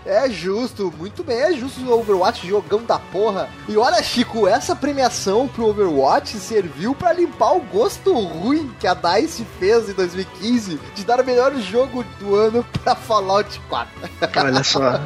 É justo, muito bem, é justo o Overwatch jogão da porra. E olha, Chico, essa premiação pro Overwatch serviu pra limpar o gosto ruim que a DICE fez em 2015 de dar o melhor jogo do ano pra Fallout 4. Olha só.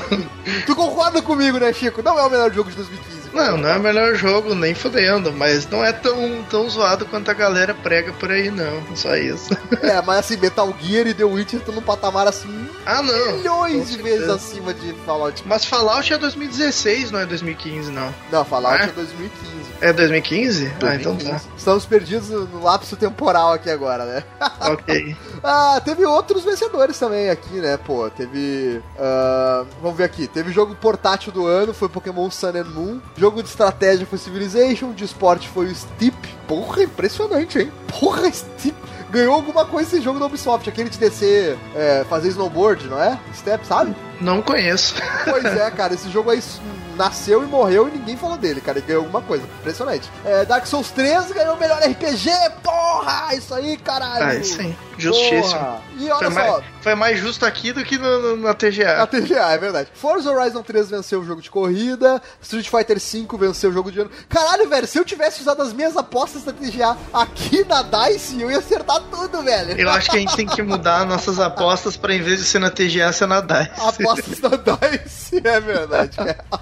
tu concorda comigo, né, Chico? Não é o melhor jogo de 2015. Não, não é o melhor jogo, nem fudendo, mas não é tão, tão zoado quanto a galera prega por aí, não. Só isso. É, mas assim, Metal Gear e The Witcher estão num patamar assim Ah, não. milhões de vezes acima de Fallout. Mas Fallout é 2016, não é 2015, não. Não, Fallout É? é 2015. É 2015? Ah, então 2015. tá. Estamos perdidos no lapso temporal aqui agora, né? Ok. Ah, teve outros vencedores também aqui, né? Pô, teve. ah, vamos ver aqui. Teve jogo portátil do ano, foi Pokémon Sun and Moon. Jogo de estratégia foi Civilization. De esporte foi o Steep. Porra, impressionante, hein? Porra, Steep. Ganhou alguma coisa esse jogo da Ubisoft, aquele de descer, é, fazer snowboard, não é? Step, sabe? Não conheço. Pois é, cara, esse jogo aí nasceu e morreu e ninguém falou dele, cara. Ele ganhou alguma coisa. Impressionante. É, Dark Souls 3 ganhou o melhor RPG, porra! Isso aí, caralho! Ah, sim. Justíssimo. Porra. E olha só, foi mais justo aqui do que no- no- na TGA. TGA, é verdade. Forza Horizon 3 venceu o jogo de corrida, Street Fighter V venceu o jogo de ano. Caralho, velho, se eu tivesse usado as minhas apostas da TGA aqui na DICE, eu ia acertar tudo, velho. Eu acho que a gente tem que mudar nossas apostas pra em vez de ser na TGA, ser na DICE. Apostas da DICE, é verdade. ah,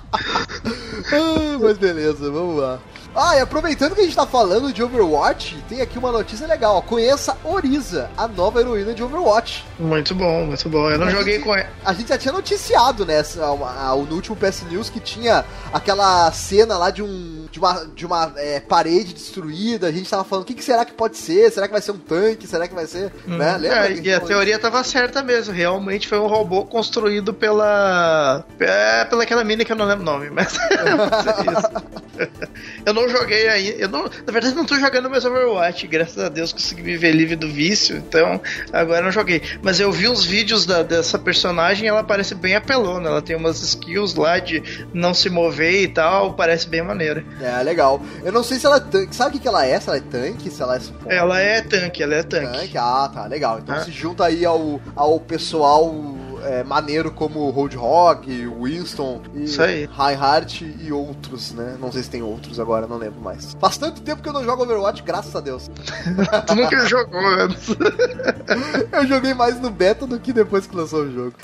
mas beleza, vamos lá. Ah, e aproveitando que a gente tá falando de Overwatch, tem aqui uma notícia legal. Conheça Oriza, a nova heroína de Overwatch. Muito bom, muito bom. Eu não A joguei gente- com ela. A gente já tinha noticiado a- no último PS News que tinha aquela cena lá de um de uma, de uma é, parede destruída. A gente tava falando o que, que será que pode ser? Será que vai ser um tanque? Será que vai ser. Né? Lembra? É, e a teoria tava certa mesmo. Realmente foi um robô construído pela. É, pela aquela mina que eu não lembro o nome, mas. é isso. eu não joguei ainda. Eu não, na verdade, não tô jogando mais Overwatch. Graças a Deus consegui me ver livre do vício. Então, agora não joguei. Mas eu vi uns vídeos da- dessa personagem ela parece bem apelona. Ela tem umas skills lá de não se mover e tal. Parece bem maneira. É, legal. Eu não sei se ela é tanque. Sabe o que, que ela é? Se ela é tanque, se ela é suporte. Ela é tanque, ela é tanque. Tanque? Ah, tá, legal. Então Ah. se junta aí ao, ao pessoal é, maneiro como Roadhog, Winston e Isso aí. Reinhardt e outros, né? Não sei se tem outros agora, não lembro mais. Faz tanto tempo que eu não jogo Overwatch, graças a Deus. Tu nunca jogou antes. Eu joguei mais no beta do que depois que lançou o jogo.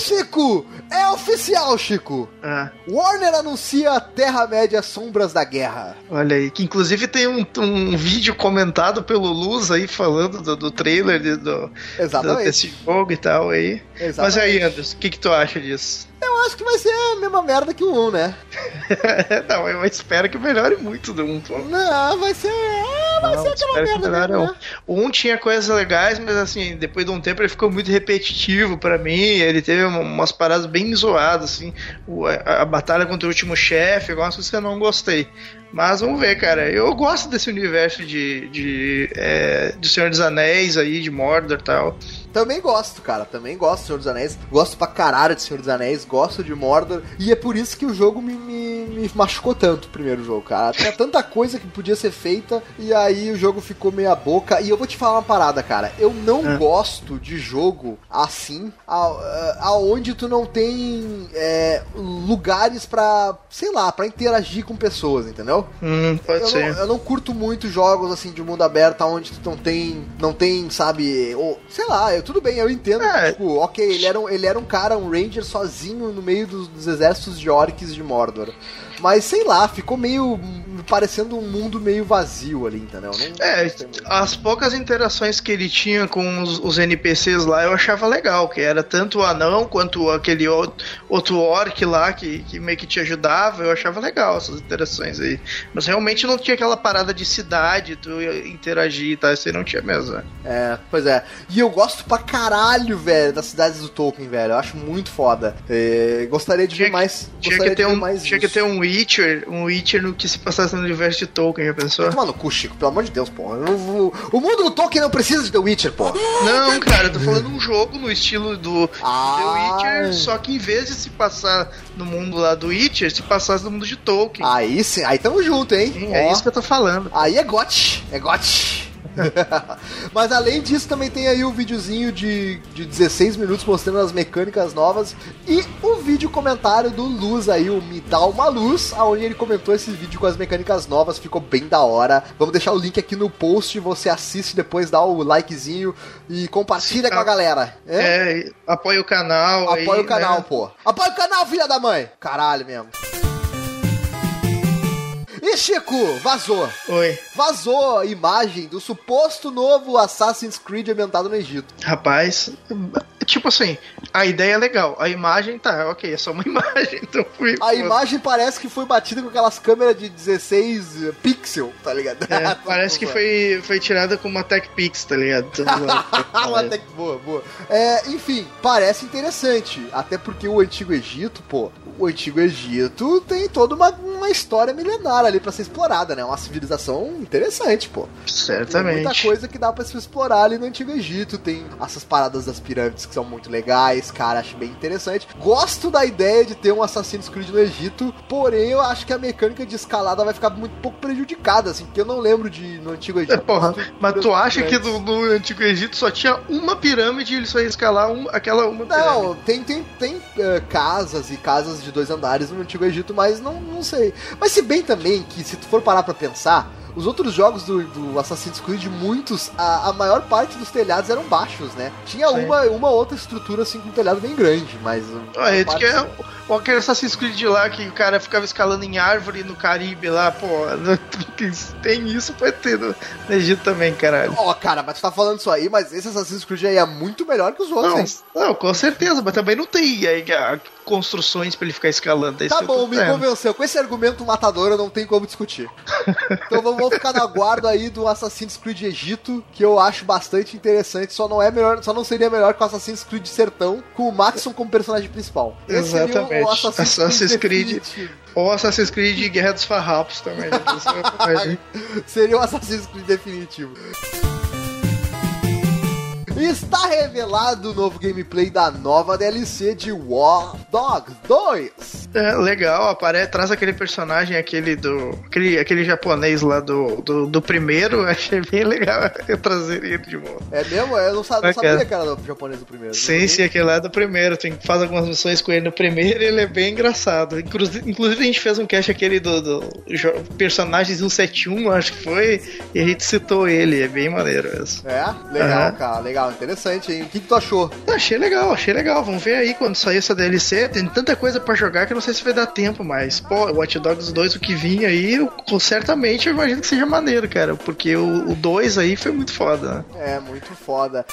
Chico, é oficial, Chico. Ah. Warner anuncia Terra-média Sombras da Guerra. Olha aí, que inclusive tem um, um vídeo comentado pelo Luz aí falando do, do trailer de- do, do- desse jogo e tal aí. Exatamente. Mas aí, Anderson, o que, que tu acha disso? Eu acho que vai ser a mesma merda que o 1, né? Não, eu espero que melhore muito do 1. pô. Não, vai ser. é, vai Não, ser aquela merda mesmo, né? O 1 tinha coisas legais, mas assim, depois de um tempo ele ficou muito repetitivo pra mim. Ele teve um- umas paradas bem zoadas, assim. A, a batalha contra o último chefe, algumas coisas que eu não gostei. Mas vamos ver, cara. Eu gosto desse universo de, de, é, de Senhor dos Anéis aí, de Mordor e tal. Também gosto, cara. Também gosto de Senhor dos Anéis. Gosto pra caralho de Senhor dos Anéis. Gosto de Mordor. E é por isso que o jogo me, me, me machucou tanto o primeiro jogo, cara. Tinha tanta coisa que podia ser feita e aí o jogo ficou meia boca. E eu vou te falar uma parada, cara. Eu não Ah. gosto de jogo assim, aonde tu não tem é, lugares pra, sei lá, pra interagir com pessoas, entendeu? Hum, pode Eu ser. não, eu não curto muito jogos assim de mundo aberto onde tu não tem, não tem, sabe, ou, sei lá, eu, tudo bem, eu entendo, É. tipo, ok, ele era, um, ele era um cara, um ranger sozinho no meio dos, dos exércitos de orcs de Mordor. Mas sei lá, ficou meio parecendo um mundo meio vazio ali, entendeu? Não, É, as poucas interações que ele tinha com os, os NPCs lá eu achava legal, que era tanto o anão quanto aquele outro orc lá que, que meio que te ajudava, eu achava legal essas interações aí. Mas realmente não tinha aquela parada de cidade, tu interagir e tal, isso aí não tinha mesmo. né? É, pois é. E eu gosto pra caralho, velho, das cidades do Tolkien, velho. Eu acho muito foda. É, gostaria de Tinha ver que- mais. Tinha que, ter um, mais tinha que isso. ter um Witcher, um Witcher no que se passasse no universo de Tolkien, já pensou? Toma no cu, Chico, pelo amor de Deus, porra. O, mundo do Tolkien não precisa de The Witcher, porra. Não, cara, eu tô falando um jogo no estilo do Ah. The Witcher, só que em vez de se passar no mundo lá do Witcher, se passasse no mundo de Tolkien. Aí sim, aí tamo junto, hein? Sim, é isso que eu tô falando. Aí é gote, é gote. Mas além disso, também tem aí o videozinho de, de 16 minutos mostrando as mecânicas novas e o vídeo comentário do Luz aí, o Me Dá Uma Luz, onde ele comentou esse vídeo com as mecânicas novas, ficou bem da hora. Vamos deixar o link aqui no post, você assiste depois, dá o likezinho e compartilha Sim, com a tá. galera. É? É, apoia o canal. aí, Apoia o canal, né? pô. Apoia o canal, filha da mãe. Caralho mesmo. E Chico, vazou. Oi. Vazou a imagem do suposto novo Assassin's Creed ambientado no Egito. Rapaz, tipo assim, a ideia é legal, a imagem tá, ok, é só uma imagem, então fui. A imagem parece que foi batida com aquelas câmeras de 16 pixel, tá ligado? É, parece que foi, foi tirada com uma Tech Pix, tá ligado? Uma tec- boa, boa. É, enfim, parece interessante. Até porque o Antigo Egito, pô, o Antigo Egito tem toda uma, uma história milenar ali pra ser explorada, né? Uma civilização interessante, pô. Tem Certamente. muita coisa que dá pra se explorar ali no Antigo Egito. Tem essas paradas das pirâmides que são muito legais, cara, acho bem interessante. Gosto da ideia de ter um Assassin's Creed no Egito, porém eu acho que a mecânica de escalada vai ficar muito pouco prejudicada, assim, porque eu não lembro de no Antigo É, Egito. porra, mas tu acha que no, no Antigo Egito só tinha uma pirâmide e ele só ia escalar um- aquela uma pirâmide? Não, tem, tem, tem eh, casas e casas de dois andares no Antigo Egito, mas não, não sei. Mas se bem também que, se tu for parar pra pensar, os outros jogos do, do Assassin's Creed, muitos, a, a maior parte dos telhados eram baixos, né? Tinha Sim. uma, uma outra estrutura assim com um telhado bem grande, mas. é, diz parte- que é o- aquele Assassin's Creed lá que o cara ficava escalando em árvore no Caribe lá, pô. Tem isso, pode ter no, no Egito também, caralho. Ó, cara, mas tu tá falando isso aí, mas esse Assassin's Creed aí é muito melhor que os outros, Não, hein? não, com certeza, mas também não tem aí, construções pra ele ficar escalando. é Tá tô bom, me convenceu. Com esse argumento matador eu não tenho como discutir. então vamos vamos ficar no aguardo aí do Assassin's Creed Egito, que eu acho bastante interessante. Só não é melhor, só não seria melhor que o Assassin's Creed Sertão, com o Maxon como personagem principal. Esse seria o- Exatamente. o Assassin's, Assassin's Creed. definitivo. Ou Assassin's Creed Guerra dos Farrapos também. É verdade. Seria o Assassin's Creed definitivo. Está revelado o novo gameplay da nova DLC de War Dogs 2. É, legal, aparece, traz aquele personagem, aquele do. aquele, aquele japonês lá do, do, do primeiro, achei bem legal eu trazer ele de volta. É mesmo? Eu não, sa- não sabia que era do japonês do primeiro. Sim, sim, aquele lá é do primeiro. Tem que fazer algumas missões com ele no primeiro e ele é bem engraçado. Inclusive, inclusive a gente fez um cast aquele do, do personagens 171, acho que foi, e a gente citou ele, é bem maneiro mesmo. É? Legal, Aham. cara, legal, interessante, hein? O que, que tu achou? Achei legal, achei legal. Vamos ver aí quando sair essa DLC. Tem tanta coisa pra jogar que eu não sei se vai dar tempo mais. Pô, Watch Dogs 2, o que vinha aí, eu- certamente eu imagino que seja maneiro, cara. Porque o, o 2 aí foi muito foda, né? É, muito foda.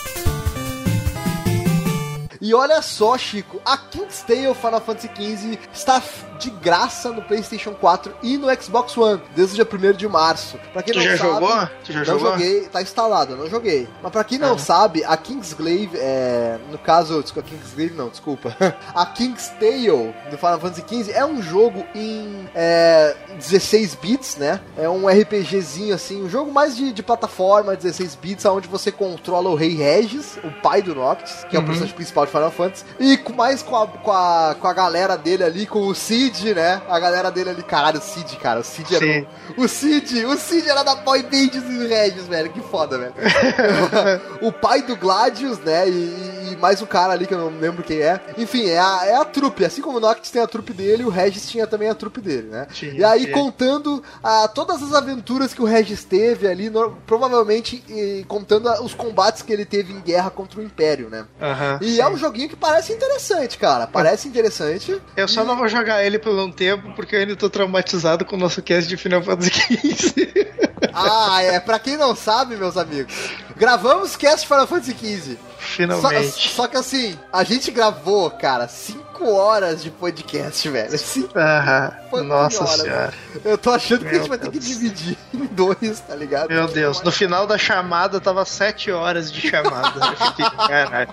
E olha só, Chico, a King's Tale Final Fantasy XV está de graça no PlayStation 4 e no Xbox One desde o dia 1 de março. Pra quem Tu não já sabe, jogou? Tu já não jogou? joguei, tá instalado, não joguei. Mas pra quem não Ah. sabe, a Kingsglaive é. No caso, desculpa, Kingsglaive não, desculpa. a King's Tale do Final Fantasy XV é um jogo em é, 16 bits, né? É um RPGzinho assim, um jogo mais de, de plataforma, 16 bits, onde você controla o Rei Regis, o pai do Noctis, que é o Uhum. personagem principal de Final Fantasy, e com, mais com a, com, a, com a galera dele ali, com o Cid Cid, né? A galera dele ali, caralho, o Cid, cara. O Cid era. Sim. O, o Cid, o Cid era da boy band dos Regis, velho. Que foda, velho. o pai do Gladius, né? E, e mais um cara ali que eu não lembro quem é. Enfim, é a, é a trupe. Assim como o Noctis tem a trupe dele, o Regis tinha também a trupe dele, né? Tinha, e aí tinha. contando ah, todas as aventuras que o Regis teve ali, no- provavelmente eh, contando ah, os combates que ele teve em guerra contra o Império, né? Aham, E sim. é um joguinho que parece interessante, cara. Parece interessante. Eu só não vou jogar ele por um tempo porque eu ainda tô traumatizado com o nosso cast de Final Fantasy XV. Ah, é. Pra quem não sabe, meus amigos, gravamos cast Final Fantasy XV. Só, Finalmente. só que assim, a gente gravou, cara, 5 horas de podcast, velho. Cinco Aham. Nossa uma hora. senhora. Eu tô achando que a gente Meu vai ter que Deus. dividir em dois, tá ligado? Meu Deus, no final da chamada tava 7 horas de chamada. Eu fiquei, caralho.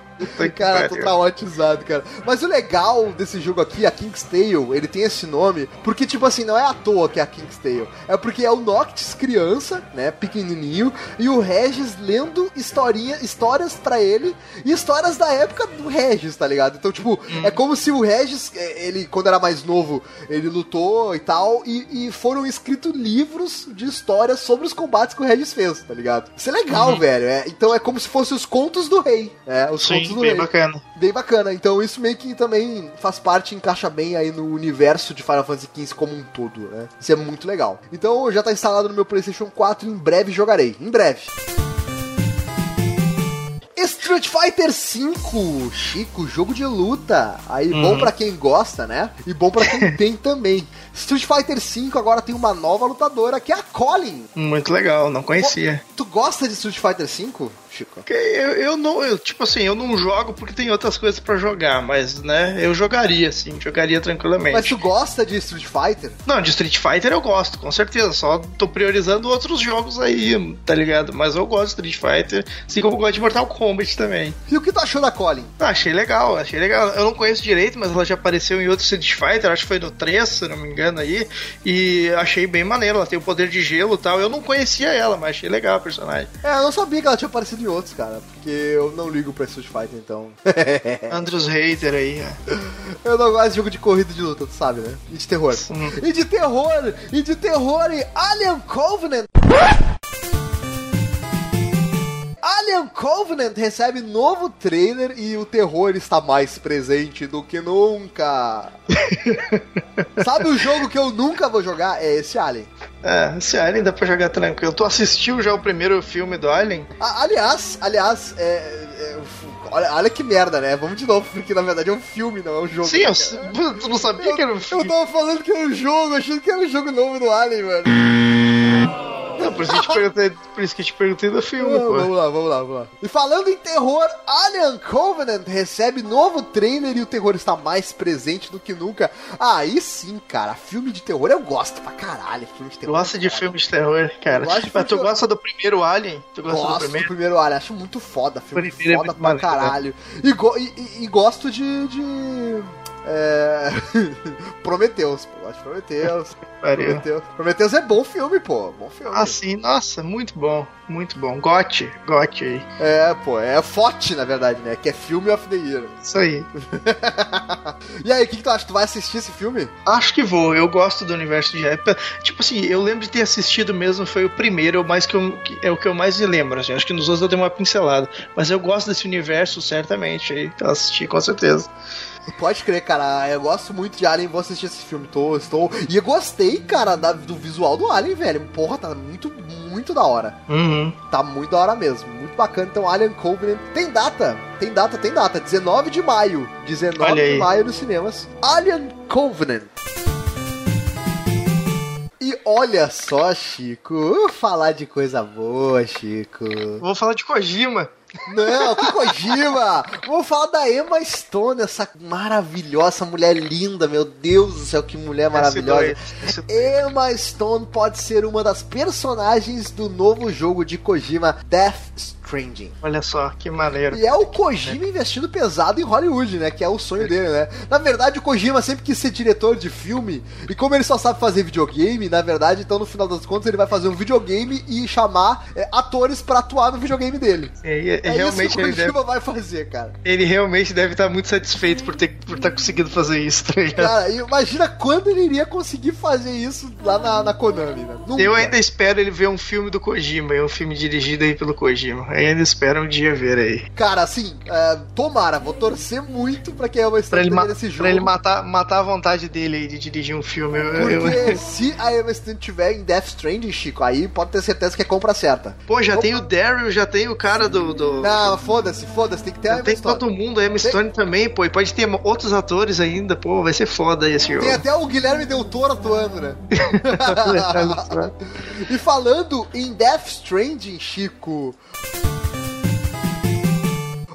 Cara, tô traumatizado, cara. Mas o legal desse jogo aqui, a King's Tale, ele tem esse nome porque, tipo assim, não é à toa que é a King's Tale. É porque é o Noctis criança, né, pequenininho, e o Regis lendo historinha, histórias pra ele e histórias da época do Regis, tá ligado? Então, tipo, é como se o Regis, eh, ele, quando era mais novo, ele lutou e tal, e, e foram escritos livros de histórias sobre os combates que o Regis fez, tá ligado? Isso é legal, velho. É, então é como se fossem os contos do rei, é, os contos Sim, do bem rei. bacana. Bem bacana. Então isso meio que também faz parte, encaixa bem aí no universo de Final Fantasy XV como um todo, né? Isso é muito legal. Então já tá instalado no meu PlayStation 4 em breve jogarei. Em breve. Street Fighter V, Chico, jogo de luta. Aí bom pra quem gosta, né? E bom pra quem tem também. Street Fighter V agora tem uma nova lutadora que é a Colin. Muito legal, não conhecia. Tu gosta de Street Fighter V, Chico? Porque Eu, eu não, eu, tipo assim, eu não jogo porque tem outras coisas pra jogar, mas, né, eu jogaria, sim, jogaria tranquilamente. Mas tu gosta de Street Fighter? Não, de Street Fighter eu gosto, com certeza. Só tô priorizando outros jogos aí, tá ligado? Mas eu gosto de Street Fighter, assim como eu gosto de Mortal Kombat também. E o que tu achou da Colin? Ah, achei legal, achei legal. Eu não conheço direito, mas ela já apareceu em outro Street Fighter, acho que foi no 3, se não me engano aí. E achei bem maneiro, ela tem o poder de gelo e tal. Eu não conhecia ela, mas achei legal a personagem. É, eu não sabia que ela tinha aparecido outros, cara. Porque eu não ligo pra Street Fighter, então. Andros Hater aí, é. eu não gosto de jogo de corrida de luta, tu sabe, né? E de terror. Hum. E de terror! E de terror e Alien Covenant! Alien Covenant recebe novo trailer e o terror está mais presente do que nunca. Sabe o jogo que eu nunca vou jogar? É esse Alien. É, esse Alien dá pra jogar tranquilo. Tu assistiu já o primeiro filme do Alien? A- aliás, aliás, é, é, olha, olha que merda, né? Vamos de novo, porque na verdade é um filme, não é um jogo. Sim, eu, tu não sabia que era um Eu filme? tava falando que era um jogo, achando que era um jogo novo do Alien, mano. Não, por isso que eu te perguntei, por isso que eu te perguntei do filme, Não, pô. vamos lá, vamos lá, vamos lá. E falando em terror, Alien Covenant recebe novo trailer e o terror está mais presente do que nunca. Aí sim, cara, filme de terror eu gosto pra caralho, filme de terror. Gosta de filme de terror, cara. Mas tu gosta do primeiro Alien? Tu gosta Gosto do do primeiro? primeiro Alien, acho muito foda, filme primeiro é foda muito pra maneiro, né? caralho. E, go- e- e- e gosto de. de é... Prometheus, pô, Prometheus. Pariu. Prometheus. Prometheus é bom filme, pô, bom filme. Ah, sim, nossa, muito bom, muito bom. Gote, gote aí. É, pô, é FOT, na verdade, né? Que é Filme of the Year. Isso aí. E aí, o que, que tu acha? Tu vai assistir esse filme? Acho que vou, eu gosto do universo de época. Tipo assim, eu lembro de ter assistido mesmo, foi o primeiro, o mais que, eu, é o que eu mais me lembro. Assim. Acho que nos outros eu dei uma pincelada. Mas eu gosto desse universo, certamente. Aí, eu assisti com certeza. Pode crer, cara. Eu gosto muito de Alien, vou assistir esse filme. Tô, estou. E eu gostei, cara, da- do visual do Alien, velho. Porra, tá muito, muito da hora. Uhum. Tá muito da hora mesmo. Muito bacana. Então, Alien Covenant. Tem data. Tem data, tem data. 19 de maio. 19 Olha de maio nos cinemas. Alien Covenant. E olha só, Chico. Falar de coisa boa, Chico. Vou falar de Kojima. Não, que Kojima! Vamos falar da Emma Stone, essa maravilhosa mulher linda, meu Deus do céu, que mulher maravilhosa. Emma Stone pode ser uma das personagens do novo jogo de Kojima, Death Stranding. Stranding. Olha só, que maneiro. E é o Kojima investindo pesado em Hollywood, né? Que é o sonho dele, né? Na verdade, o Kojima sempre quis ser diretor de filme. E como ele só sabe fazer videogame, na verdade, então no final das contas, ele vai fazer um videogame e chamar é, atores pra atuar no videogame dele. É, é, É realmente isso que o Kojima deve, vai fazer, cara. ele realmente deve estar muito satisfeito por ter por estar conseguindo fazer isso, tá ligado? Cara, e imagina quando ele iria conseguir fazer isso lá na, na Konami, né? Nunca. Eu ainda espero ele ver um filme do Kojima, um filme dirigido aí pelo Kojima. Eu ainda espero um dia ver aí. Cara, assim, é, tomara, vou torcer muito pra que a Emma Pra Stone tenha nesse jogo. pra ele matar, matar a vontade dele aí de dirigir um filme. Eu- eu- Porque se a Emma Stone tiver em Death Stranding, Chico, aí pode ter certeza que é compra certa. Pô, já tem o Daryl, já tem o cara do. do... Não, foda-se, foda-se, tem que ter a já Emma tem Stone. todo mundo, a Emma Stone também, pô. E pode ter outros atores ainda, pô. Vai ser foda esse jogo. Tem até o Guilherme Del Toro atuando, né? e falando em Death Stranding, Chico.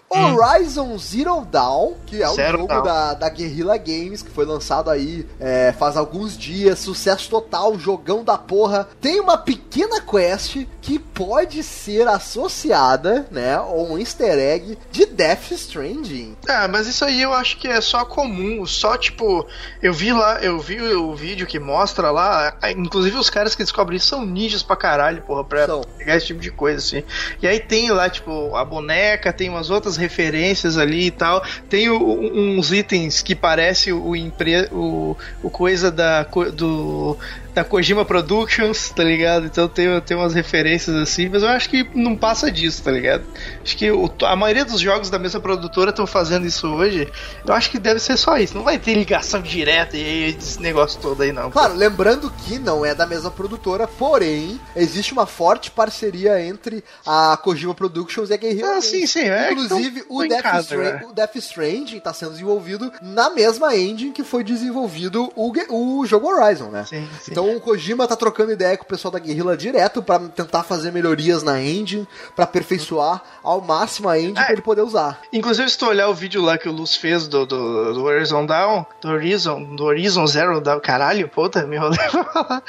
Horizon Zero Dawn, que é o Zero jogo da, da Guerrilla Games, que foi lançado aí é, faz alguns dias, sucesso total, jogão da porra. Tem uma pequena quest que pode ser associada, né, ou um easter egg de Death Stranding. Ah, mas isso aí eu acho que é só comum, só tipo, eu vi lá, eu vi o vídeo que mostra lá, inclusive os caras que descobrem isso são ninjas pra caralho, porra, pra São. pegar esse tipo de coisa, assim. E aí tem lá, tipo, a boneca, tem umas outras referências ali e tal, tem o- uns itens que parece o, empre, o, o coisa da, do, da Kojima Productions, tá ligado? Então tem, tem umas referências assim, mas eu acho que não passa disso, tá ligado? Acho que o- a maioria dos jogos da mesma produtora estão fazendo isso hoje. Eu acho que deve ser só isso. Não vai ter ligação direta e esse negócio todo aí, não. Claro, lembrando que não é da mesma produtora, porém, existe uma forte parceria entre a Kojima Productions e a Guerrilla Ah, sim, sim. É, Inclusive, então, o, Death casa, Strand- né? o Death Stranding está sendo desenvolvido na mesma engine que foi desenvolvido o, o jogo Horizon, né? Sim, sim. Então o Kojima tá trocando ideia com o pessoal da Guerrilla direto pra tentar fazer melhorias na engine, pra aperfeiçoar ao máximo a engine Ah, pra ele poder usar. Inclusive, se tu olhar o vídeo lá que o Luz fez do, do, do Horizon Down, do Horizon, do Horizon Zero Down, caralho, puta, me enrolei pra falar.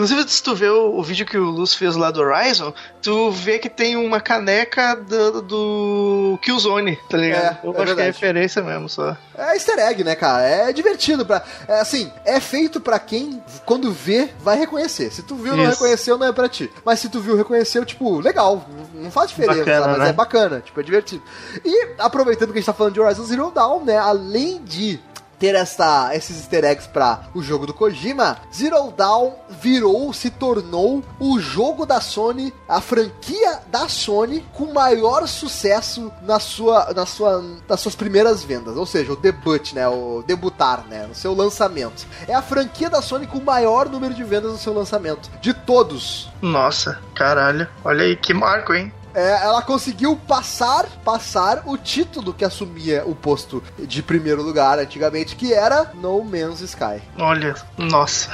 Inclusive, se tu vê o, o vídeo que o Luz fez lá do Horizon, tu vê que tem uma caneca do, do Killzone, tá ligado? É, Eu é acho que é referência mesmo, só. É easter egg, né, cara? É divertido. Pra, é, assim, é feito pra quem, quando vê, vai reconhecer. Se tu viu não Isso. reconheceu, não é pra ti. Mas se tu viu reconheceu, tipo, legal. Não faz diferença, Bacana, mas né? é bacana. Tipo, é divertido. E, aproveitando que a gente tá falando de Horizon Zero Dawn, né? Além de ter essa, esses easter eggs pra o jogo do Kojima, Zero Dawn virou, se tornou o jogo da Sony, a franquia da Sony com maior sucesso na sua, na sua, nas suas primeiras vendas, ou seja, o debut, né, o debutar, né, no seu lançamento. É a franquia da Sony com o maior número de vendas no seu lançamento, de todos. Nossa, caralho. Olha aí, que marco, hein? É, ela conseguiu passar passar o título que assumia o posto de primeiro lugar antigamente, que era No Man's Sky. Olha, nossa.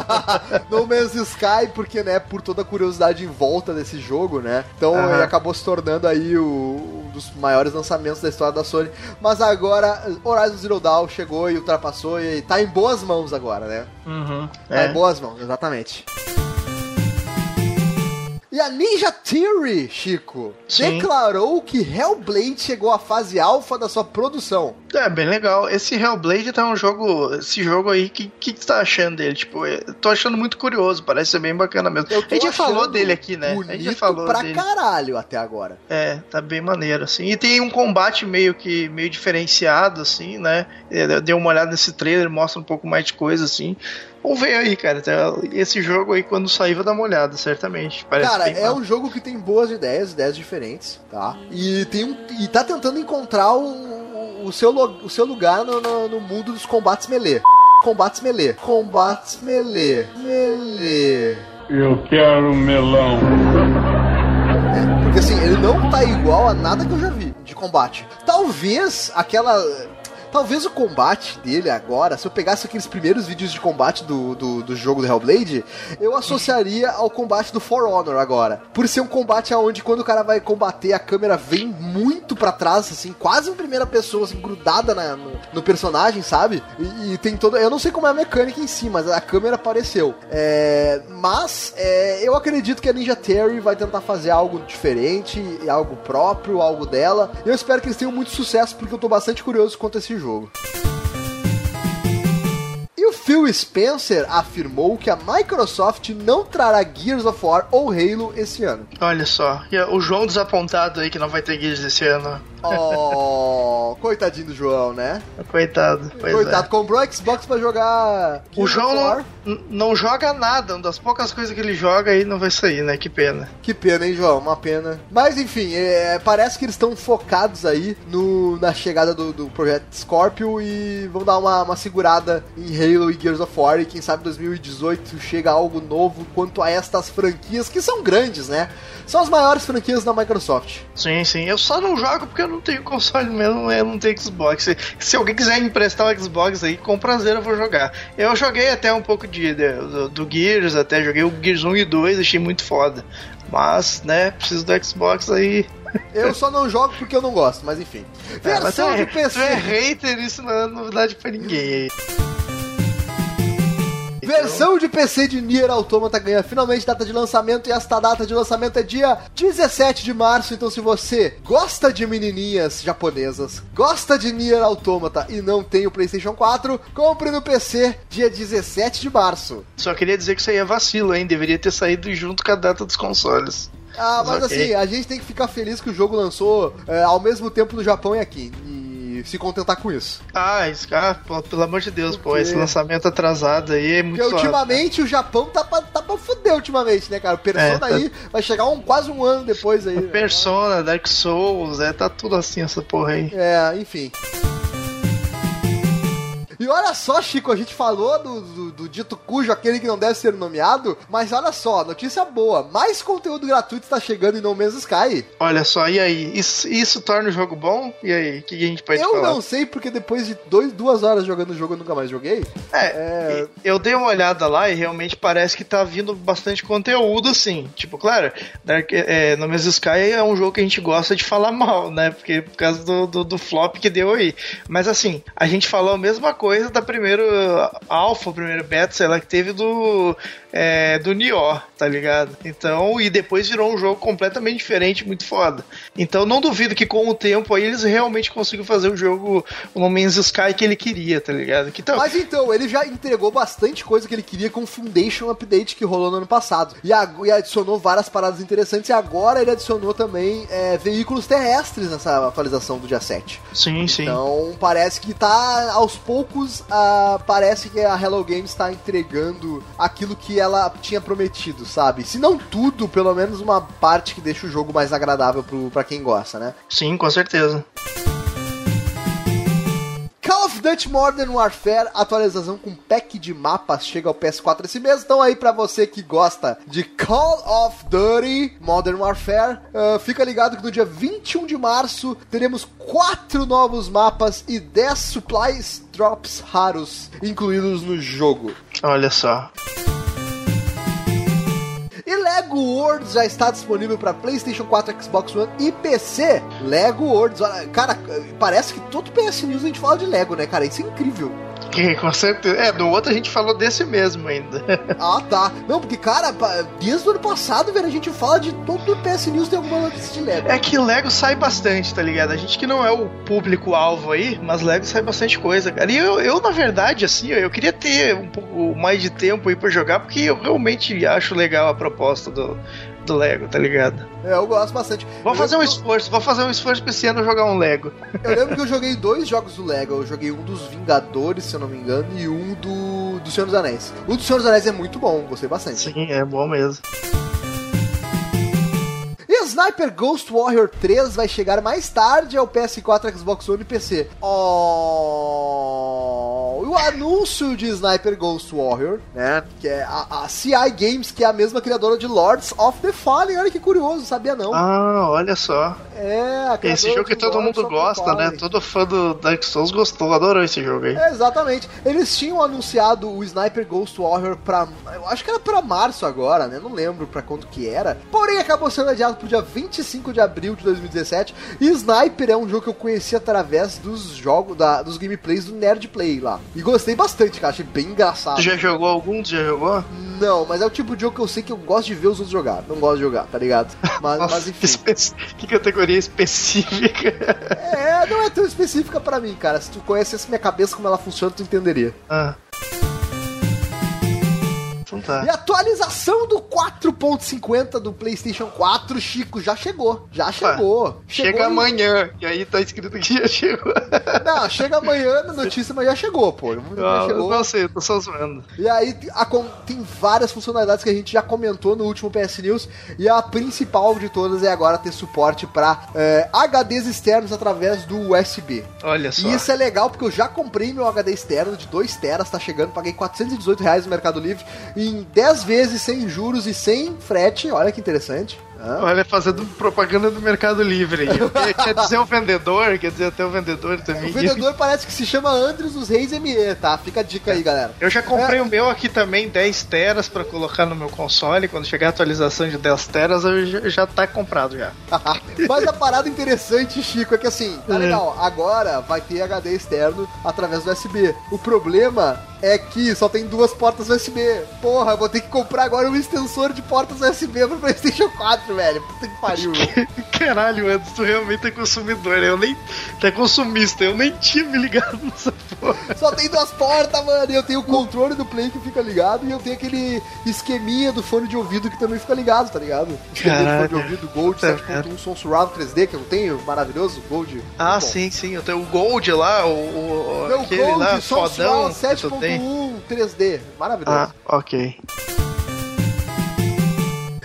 no Man's Sky, porque, né, por toda a curiosidade em volta desse jogo, né? Então ele acabou se tornando aí o, um dos maiores lançamentos da história da Sony. Mas agora Horizon Zero Dawn chegou e ultrapassou e tá em boas mãos agora, né? Uhum. Tá É. em boas mãos, exatamente. E a Ninja Theory, Chico, Sim. declarou que Hellblade chegou à fase alfa da sua produção. É, bem legal. Esse Hellblade tá um jogo. Esse jogo aí, o que, que tu tá achando dele? Tipo, eu tô achando muito curioso, parece ser bem bacana mesmo. A gente já falou dele aqui, né? A gente já falou pra dele. caralho até agora. É, tá bem maneiro, assim. E tem um combate meio que meio diferenciado, assim, né? Eu Dei uma olhada nesse trailer, mostra um pouco mais de coisa, assim. Vamos ver aí, cara. Tá- Esse jogo aí, quando sair, vai dar uma olhada, certamente. Parece Cara, é massa. um jogo que tem boas ideias, ideias diferentes, tá? E tem um, e tá tentando encontrar o, o, seu, o seu lugar no, no, no mundo dos combates melee. Combates melee. Combates melee. Melee. Eu quero melão. É, porque assim, ele não tá igual a nada que eu já vi de combate. Talvez aquela. Talvez o combate dele agora, se eu pegasse aqueles primeiros vídeos de combate do, do, do jogo do Hellblade, eu associaria ao combate do For Honor agora. Por ser um combate onde quando o cara vai combater, a câmera vem muito para trás, assim, quase em primeira pessoa, assim, grudada na, no, no, personagem, sabe? E, e, tem toda. Eu não sei como é a mecânica em si, mas a câmera apareceu. É, mas é, eu acredito que a Ninja Terry vai tentar fazer algo diferente, algo próprio, algo dela. Eu espero que eles tenham muito sucesso, porque eu tô bastante curioso quanto a esse jogo. E o Phil Spencer afirmou que a Microsoft não trará Gears of War ou Halo esse ano. Olha só, o João desapontado aí que não vai ter Gears esse ano. Oh, coitadinho do João, né? Coitado. Coitado, é. comprou Xbox pra jogar. o João não, não, joga nada, uma das poucas coisas que ele joga aí não vai sair, né? Que pena. Que pena, hein, João? Uma pena. Mas enfim, é, parece que eles estão focados aí no, na chegada do, do projeto Scorpio e vão dar uma, uma segurada em Halo e Gears of War. E quem sabe 2018 chega algo novo quanto a estas franquias que são grandes, né? São as maiores franquias da Microsoft. Sim, sim. Eu só não jogo porque eu não tenho console mesmo, eu não tenho Xbox. Se, se alguém quiser emprestar o Xbox aí, com prazer eu vou jogar. Eu joguei até um pouco de, de do, do, Gears, até joguei o Gears 1 e 2, achei muito foda. Mas, né, preciso do Xbox aí. Eu só não jogo porque eu não gosto, mas enfim. É, Versão é, de PC. É hater, isso não é novidade pra ninguém aí. Versão de PC de Nier Automata ganha finalmente data de lançamento e esta data de lançamento é dia 17 de março. Então, se você gosta de menininhas japonesas, gosta de Nier Automata e não tem o PlayStation 4, compre no PC dia 17 de março. Só queria dizer que isso aí é vacilo, hein? Deveria ter saído junto com a data dos consoles. Ah, mas okay. assim, a gente tem que ficar feliz que o jogo lançou é, ao mesmo tempo no Japão e aqui. E se contentar com isso. Ah, isso, ah, pô, pelo amor de Deus, Porque... pô, esse lançamento atrasado aí é muito Porque ultimamente o Japão tá pra, tá pra fuder ultimamente, né, cara? O Persona é, tá... aí vai chegar um, quase um ano depois aí. Persona, Dark Souls, é, tá tudo assim essa porra aí. É, enfim. E olha só, Chico, a gente falou do, do, do, dito cujo, aquele que não deve ser nomeado, mas olha só, notícia boa, mais conteúdo gratuito está chegando em No Man's Sky. Olha só, e aí? Isso, isso torna o jogo bom? E aí? O que a gente pode eu falar? Eu não sei, porque depois de dois, duas horas jogando o jogo eu nunca mais joguei. É, é, eu dei uma olhada lá e realmente parece que tá vindo bastante conteúdo, assim. Tipo, claro, Dark, é, No Man's Sky é um jogo que a gente gosta de falar mal, né? Porque por causa do, do, do flop que deu aí. Mas assim, a gente falou a mesma coisa coisa da primeira alfa, primeiro beta, sei lá, que teve do é, do Nior, tá ligado? Então, e depois virou um jogo completamente diferente, muito foda. Então, não duvido que com o tempo aí eles realmente consigam fazer o jogo o No Man's Sky que ele queria, tá ligado? Que, então... Mas então, ele já entregou bastante coisa que ele queria com o Foundation Update que rolou no ano passado. E, e adicionou várias paradas interessantes e agora ele adicionou também é, veículos terrestres nessa atualização do dia 7. Sim, sim. Então, parece que tá aos poucos, uh, parece que a Hello Games está entregando aquilo que ela tinha prometido, sabe? Se não tudo, pelo menos uma parte que deixa o jogo mais agradável para quem gosta, né? Sim, com certeza. Call of Duty Modern Warfare, atualização com pack de mapas, chega ao PS4 esse mês. Então aí para você que gosta de Call of Duty Modern Warfare, uh, fica ligado que no dia 21 de março teremos quatro novos mapas e 10 supplies drops raros incluídos no jogo. Olha só. E Lego Worlds já está disponível para PlayStation 4, Xbox One e PC. Lego Worlds, olha, cara, parece que todo PS News a gente fala de Lego, né, cara? Isso é incrível. Com certeza. É, do outro a gente falou desse mesmo ainda. ah, tá. Não, porque, cara, desde o ano passado, velho, a gente fala de todo o PS News tem alguma notícia de Lego. É que Lego sai bastante, tá ligado? A gente que não é o público-alvo aí, mas Lego sai bastante coisa, cara. E eu, eu, na verdade, assim, eu queria ter um pouco mais de tempo aí pra jogar, porque eu realmente acho legal a proposta do, do Lego, tá ligado? É, eu gosto bastante. Vou fazer um esforço, vou fazer um esforço pra esse ano jogar um Lego. Eu lembro que eu joguei dois jogos do Lego. Eu joguei um dos Vingadores, se eu não me engano, e um do, do Senhor dos Anéis. O do Senhor dos Anéis é muito bom, gostei bastante. Sim, é bom mesmo. Sniper Ghost Warrior 3 vai chegar mais tarde ao PS4, Xbox One e PC. Oh, anúncio de Sniper Ghost Warrior, né? Que é a, a, CI Games, que é a mesma criadora de Lords of the Fallen. Olha que curioso, sabia não. Ah, olha só. É, Esse jogo que todo mundo gosta, né? Todo fã do Dark Souls gostou, adorou esse jogo aí. É, exatamente. Eles tinham anunciado o Sniper Ghost Warrior pra. Eu acho que era pra março agora, né? Não lembro pra quando que era. Porém, acabou sendo adiado pro dia 25 de abril de 2017. E Sniper é um jogo que eu conheci através dos jogos, da, dos gameplays do Nerd Play lá. E gostei bastante, cara. Achei bem engraçado. Tu já jogou algum? Tu já jogou? Não, mas é o tipo de jogo que eu sei que eu gosto de ver os outros jogar. Não gosto de jogar, tá ligado? Mas, Nossa, mas que, enfim. espe- que categoria específica. É, não é tão específica pra mim, cara. Se tu conhecesse minha cabeça como ela funciona, tu entenderia. ah. Tá. E a atualização do 4.50 do PlayStation 4, Chico, já chegou. Já chegou. Chega Chegou em- amanhã, e aí tá escrito que já chegou. Não, chega amanhã na notícia, mas já chegou, pô. Já Não, chegou. não sei, tô só zoando. E aí a tem várias funcionalidades que a gente já comentou no último PS News. E a principal de todas é agora ter suporte para HDs externos através do USB. Olha só. E isso é legal porque eu já comprei meu HD externo de 2 teras, tá chegando, paguei 418 reais no Mercado Livre em 10 vezes sem juros e sem frete. Olha que interessante. Hã? Olha, fazendo propaganda do Mercado Livre Quer dizer o vendedor, quer dizer até o vendedor também. O vendedor parece que se chama Andres dos Reis ME, tá? Fica a dica aí, galera. Eu já comprei É. o meu aqui também, 10 teras pra colocar no meu console. Quando chegar a atualização de 10 teras, eu já, já tá comprado já. Mas a parada interessante, Chico, é que assim, tá É. legal, agora vai ter HD externo através do USB. O problema é que só tem duas portas USB. Porra, eu vou ter que comprar agora um extensor de portas USB pro PlayStation 4, velho. Puta que pariu. Caralho, mano, tu realmente é consumidor. Eu nem. Tu é consumista, eu nem tinha me ligado nessa porra. Só tem duas portas, mano. E eu tenho o controle do Play que fica ligado e eu tenho aquele esqueminha do fone de ouvido que também fica ligado, tá ligado? Esqueminha do fone de ouvido Gold Tá 7.1 som surround 3D que eu tenho, maravilhoso, Gold. Ah, Muito bom. sim, sim. Eu tenho o Gold lá, o. o Não, aquele Gold, lá, som fodão. surround que tu tem. 7.1 3D, maravilhoso. Ah, ok.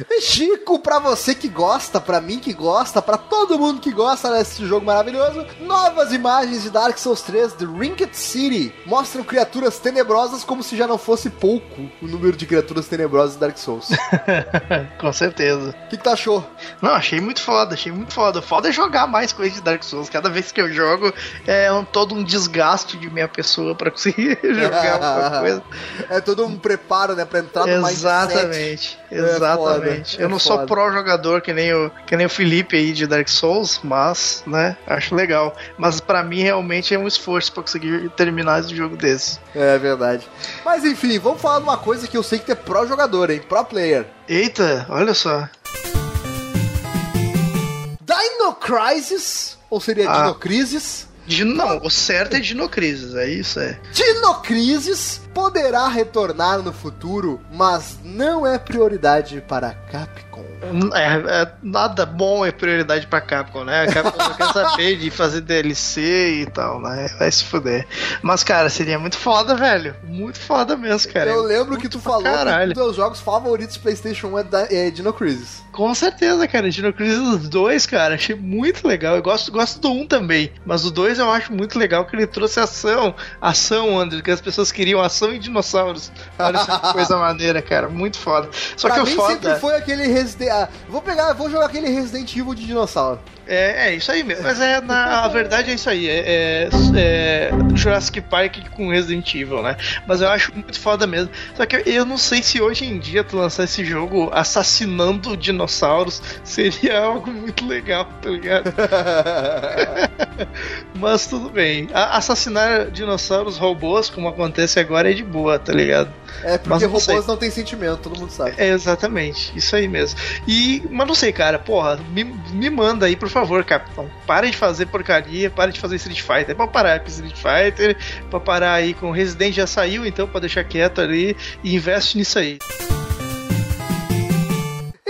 Chico, pra você que gosta, pra mim que gosta, pra todo mundo que gosta desse jogo maravilhoso, novas imagens de Dark Souls 3 The Ringed City mostram criaturas tenebrosas como se já não fosse pouco o número de criaturas tenebrosas de Dark Souls. O Com certeza. que, que tu achou? Não, achei muito foda, achei muito foda. Foda é jogar mais coisas de Dark Souls. Cada vez que eu jogo é um, todo um desgaste de minha pessoa pra conseguir jogar alguma coisa. É todo um preparo, né, pra entrar no mindset. Exatamente, exatamente. foda, eu não é sou foda. pró jogador que nem o que nem o Felipe aí de Dark Souls, mas, né, acho legal. Mas pra mim realmente é um esforço pra conseguir terminar esse jogo desse. É verdade. Mas enfim, vamos falar de uma coisa que eu sei que tu é pró jogador, hein? Pro player. Eita, olha só. Dino Crisis, ou seria Ah. Dino Crisis? Dino, não, o certo é Dinocrisis, é isso, é. Dino Crisis poderá retornar no futuro, mas não é prioridade para a Capcom. É, é, nada bom é prioridade pra Capcom, né? A Capcom não quer saber de fazer DLC e tal, né? Vai se fuder. Mas, cara, seria muito foda, velho. Muito foda mesmo, cara. eu lembro que tu falou caralho. que um dos teus jogos favoritos do PlayStation 1 é, da, é Dino Crisis. Com certeza, cara. Dino Crisis 2, cara, achei muito legal. Eu gosto, gosto do 1 também. Mas o 2 eu acho muito legal que ele trouxe ação. Ação, André, que as pessoas queriam ação e dinossauros. Olha só que coisa maneira, cara. Muito foda. Só pra que o foda. sempre foi aquele Resident... ah, vou pegar, vou jogar aquele Resident Evil de dinossauro. É, é isso aí mesmo. Mas é, na a verdade é isso aí. É, é- é Jurassic Park com Resident Evil, né? Mas eu acho muito foda mesmo. Só que eu, não sei se hoje em dia tu lançar esse jogo assassinando dinossauros seria algo muito legal, tá ligado? Mas tudo bem. A- assassinar dinossauros robôs, como acontece agora, é de boa, tá ligado? É Mas porque não robôs sei. não têm sentimento, todo mundo sabe. É exatamente, isso aí mesmo. E, mas não sei, cara, porra, me, me manda aí, por favor, Capitão. Para de fazer porcaria, para de fazer Street Fighter. Pra parar com Street Fighter, pra parar aí com Resident já saiu, então pra deixar quieto ali e investe nisso aí.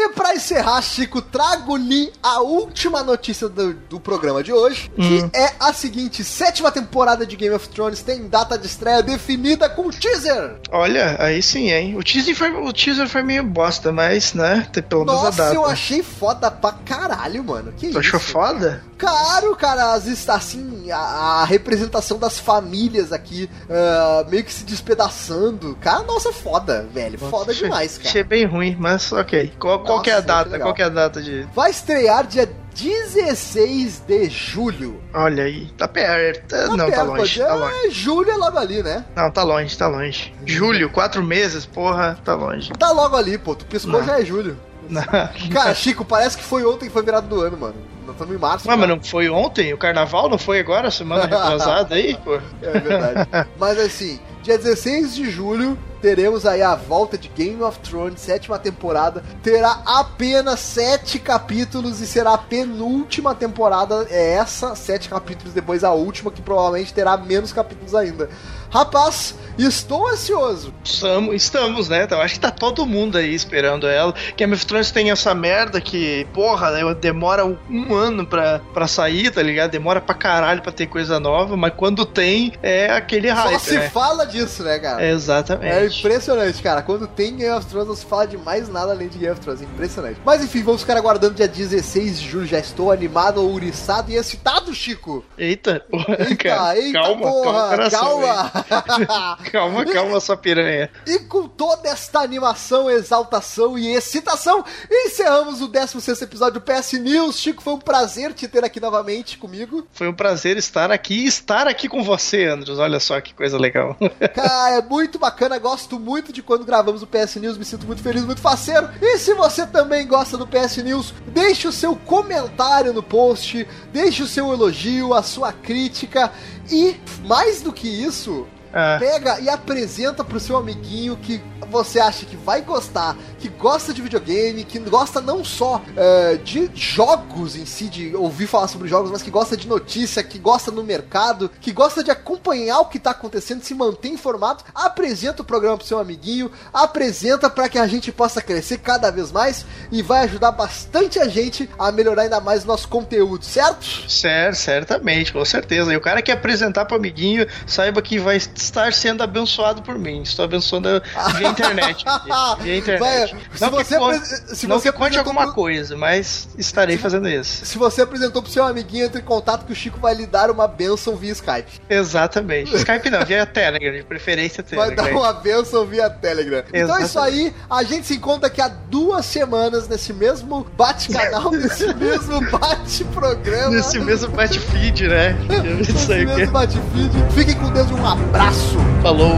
E pra encerrar, Chico, trago-lhe a última notícia do, do programa de hoje, que Hum. é a seguinte: sétima temporada de Game of Thrones tem data de estreia definida com teaser. Olha, aí sim, hein? O teaser foi, o teaser foi meio bosta, mas, né, tem pelo menos a Nossa, data. eu achei foda pra caralho, mano. Que Tu isso? achou foda? Claro, cara, as, assim, a, a representação das famílias aqui, ah, meio que se despedaçando. Cara, nossa, foda, velho. Foda Achei- demais, cara. Achei bem ruim, mas ok. Qual, qual que é a data? Qual que é a data de. Vai estrear dia 16 de julho. Olha aí, tá perto. Tá não, tá perto, longe, pode- tá longe. É, julho é logo ali, né? Não, tá longe, tá longe. Julho, quatro meses, porra, tá longe. Tá logo ali, pô. Tu piscou, Não. já é julho. Não. Cara, Chico, parece que foi ontem que foi virado do ano, mano. Nós estamos em março. Ué, mas cara. não foi ontem? O carnaval não foi agora, semana retrasada aí, pô? É verdade. Mas assim, dia 16 de julho teremos aí a volta de Game of Thrones, sétima temporada. Terá apenas sete capítulos e será a penúltima temporada. É essa, sete capítulos, depois a última, que provavelmente terá menos capítulos ainda. Rapaz, estou ansioso. Estamos, estamos, né? Então, acho que tá todo mundo aí esperando ela. Game of Thrones tem essa merda que, porra, demora um, um ano pra, pra sair, tá ligado? Demora pra caralho pra ter coisa nova, mas quando tem, é aquele Só hype, se né? fala disso, né, cara? É Exatamente. impressionante, cara. Quando tem Game of Thrones, não se fala de mais nada além de Game of Thrones. É impressionante. Mas enfim, vamos ficar aguardando dia 16 de julho. Já estou animado, ouriçado e excitado, Chico. Eita, porra, Eita, cara. eita, calma, porra, calma, coração, calma. velho. calma, calma, sua piranha. E com toda esta animação, exaltação e excitação, encerramos o 16 episódio do PS News. Chico, foi um prazer te ter aqui novamente comigo. Foi um prazer estar aqui e estar aqui com você, Andros. Olha só que coisa legal. Cara, é muito bacana, gosto muito de quando gravamos o PS News, me sinto muito feliz, muito faceiro. E se você também gosta do PS News, deixe o seu comentário no post, deixe o seu elogio, a sua crítica e, mais do que isso, Ah, pega e apresenta pro seu amiguinho que você acha que vai gostar, que gosta de videogame, que gosta não só é, de jogos em si, de ouvir falar sobre jogos, mas que gosta de notícia, que gosta no mercado, que gosta de acompanhar o que tá acontecendo, se manter informado. Apresenta o programa pro seu amiguinho, apresenta para que a gente possa crescer cada vez mais e vai ajudar bastante a gente a melhorar ainda mais o nosso conteúdo, certo? Certo, certamente, com certeza. E o cara que apresentar pro amiguinho, saiba que vai estar sendo abençoado por mim. Estou abençoando via internet. Via internet. Vai, se não você conte, se não você conte alguma pro- coisa, mas estarei fazendo isso. Se você apresentou pro seu amiguinho, entre em contato que o Chico vai lhe dar uma benção via Skype. Exatamente. Skype não, via Telegram, de preferência Vai Telegram. dar uma benção via Telegram. Então é isso Exatamente. aí. A gente se encontra daqui a duas semanas nesse mesmo bate-canal, nesse mesmo bate-programa. Nesse mesmo bate-feed, né? Isso Nesse mesmo bate-feed. Fiquem com Deus e um abraço. Falou.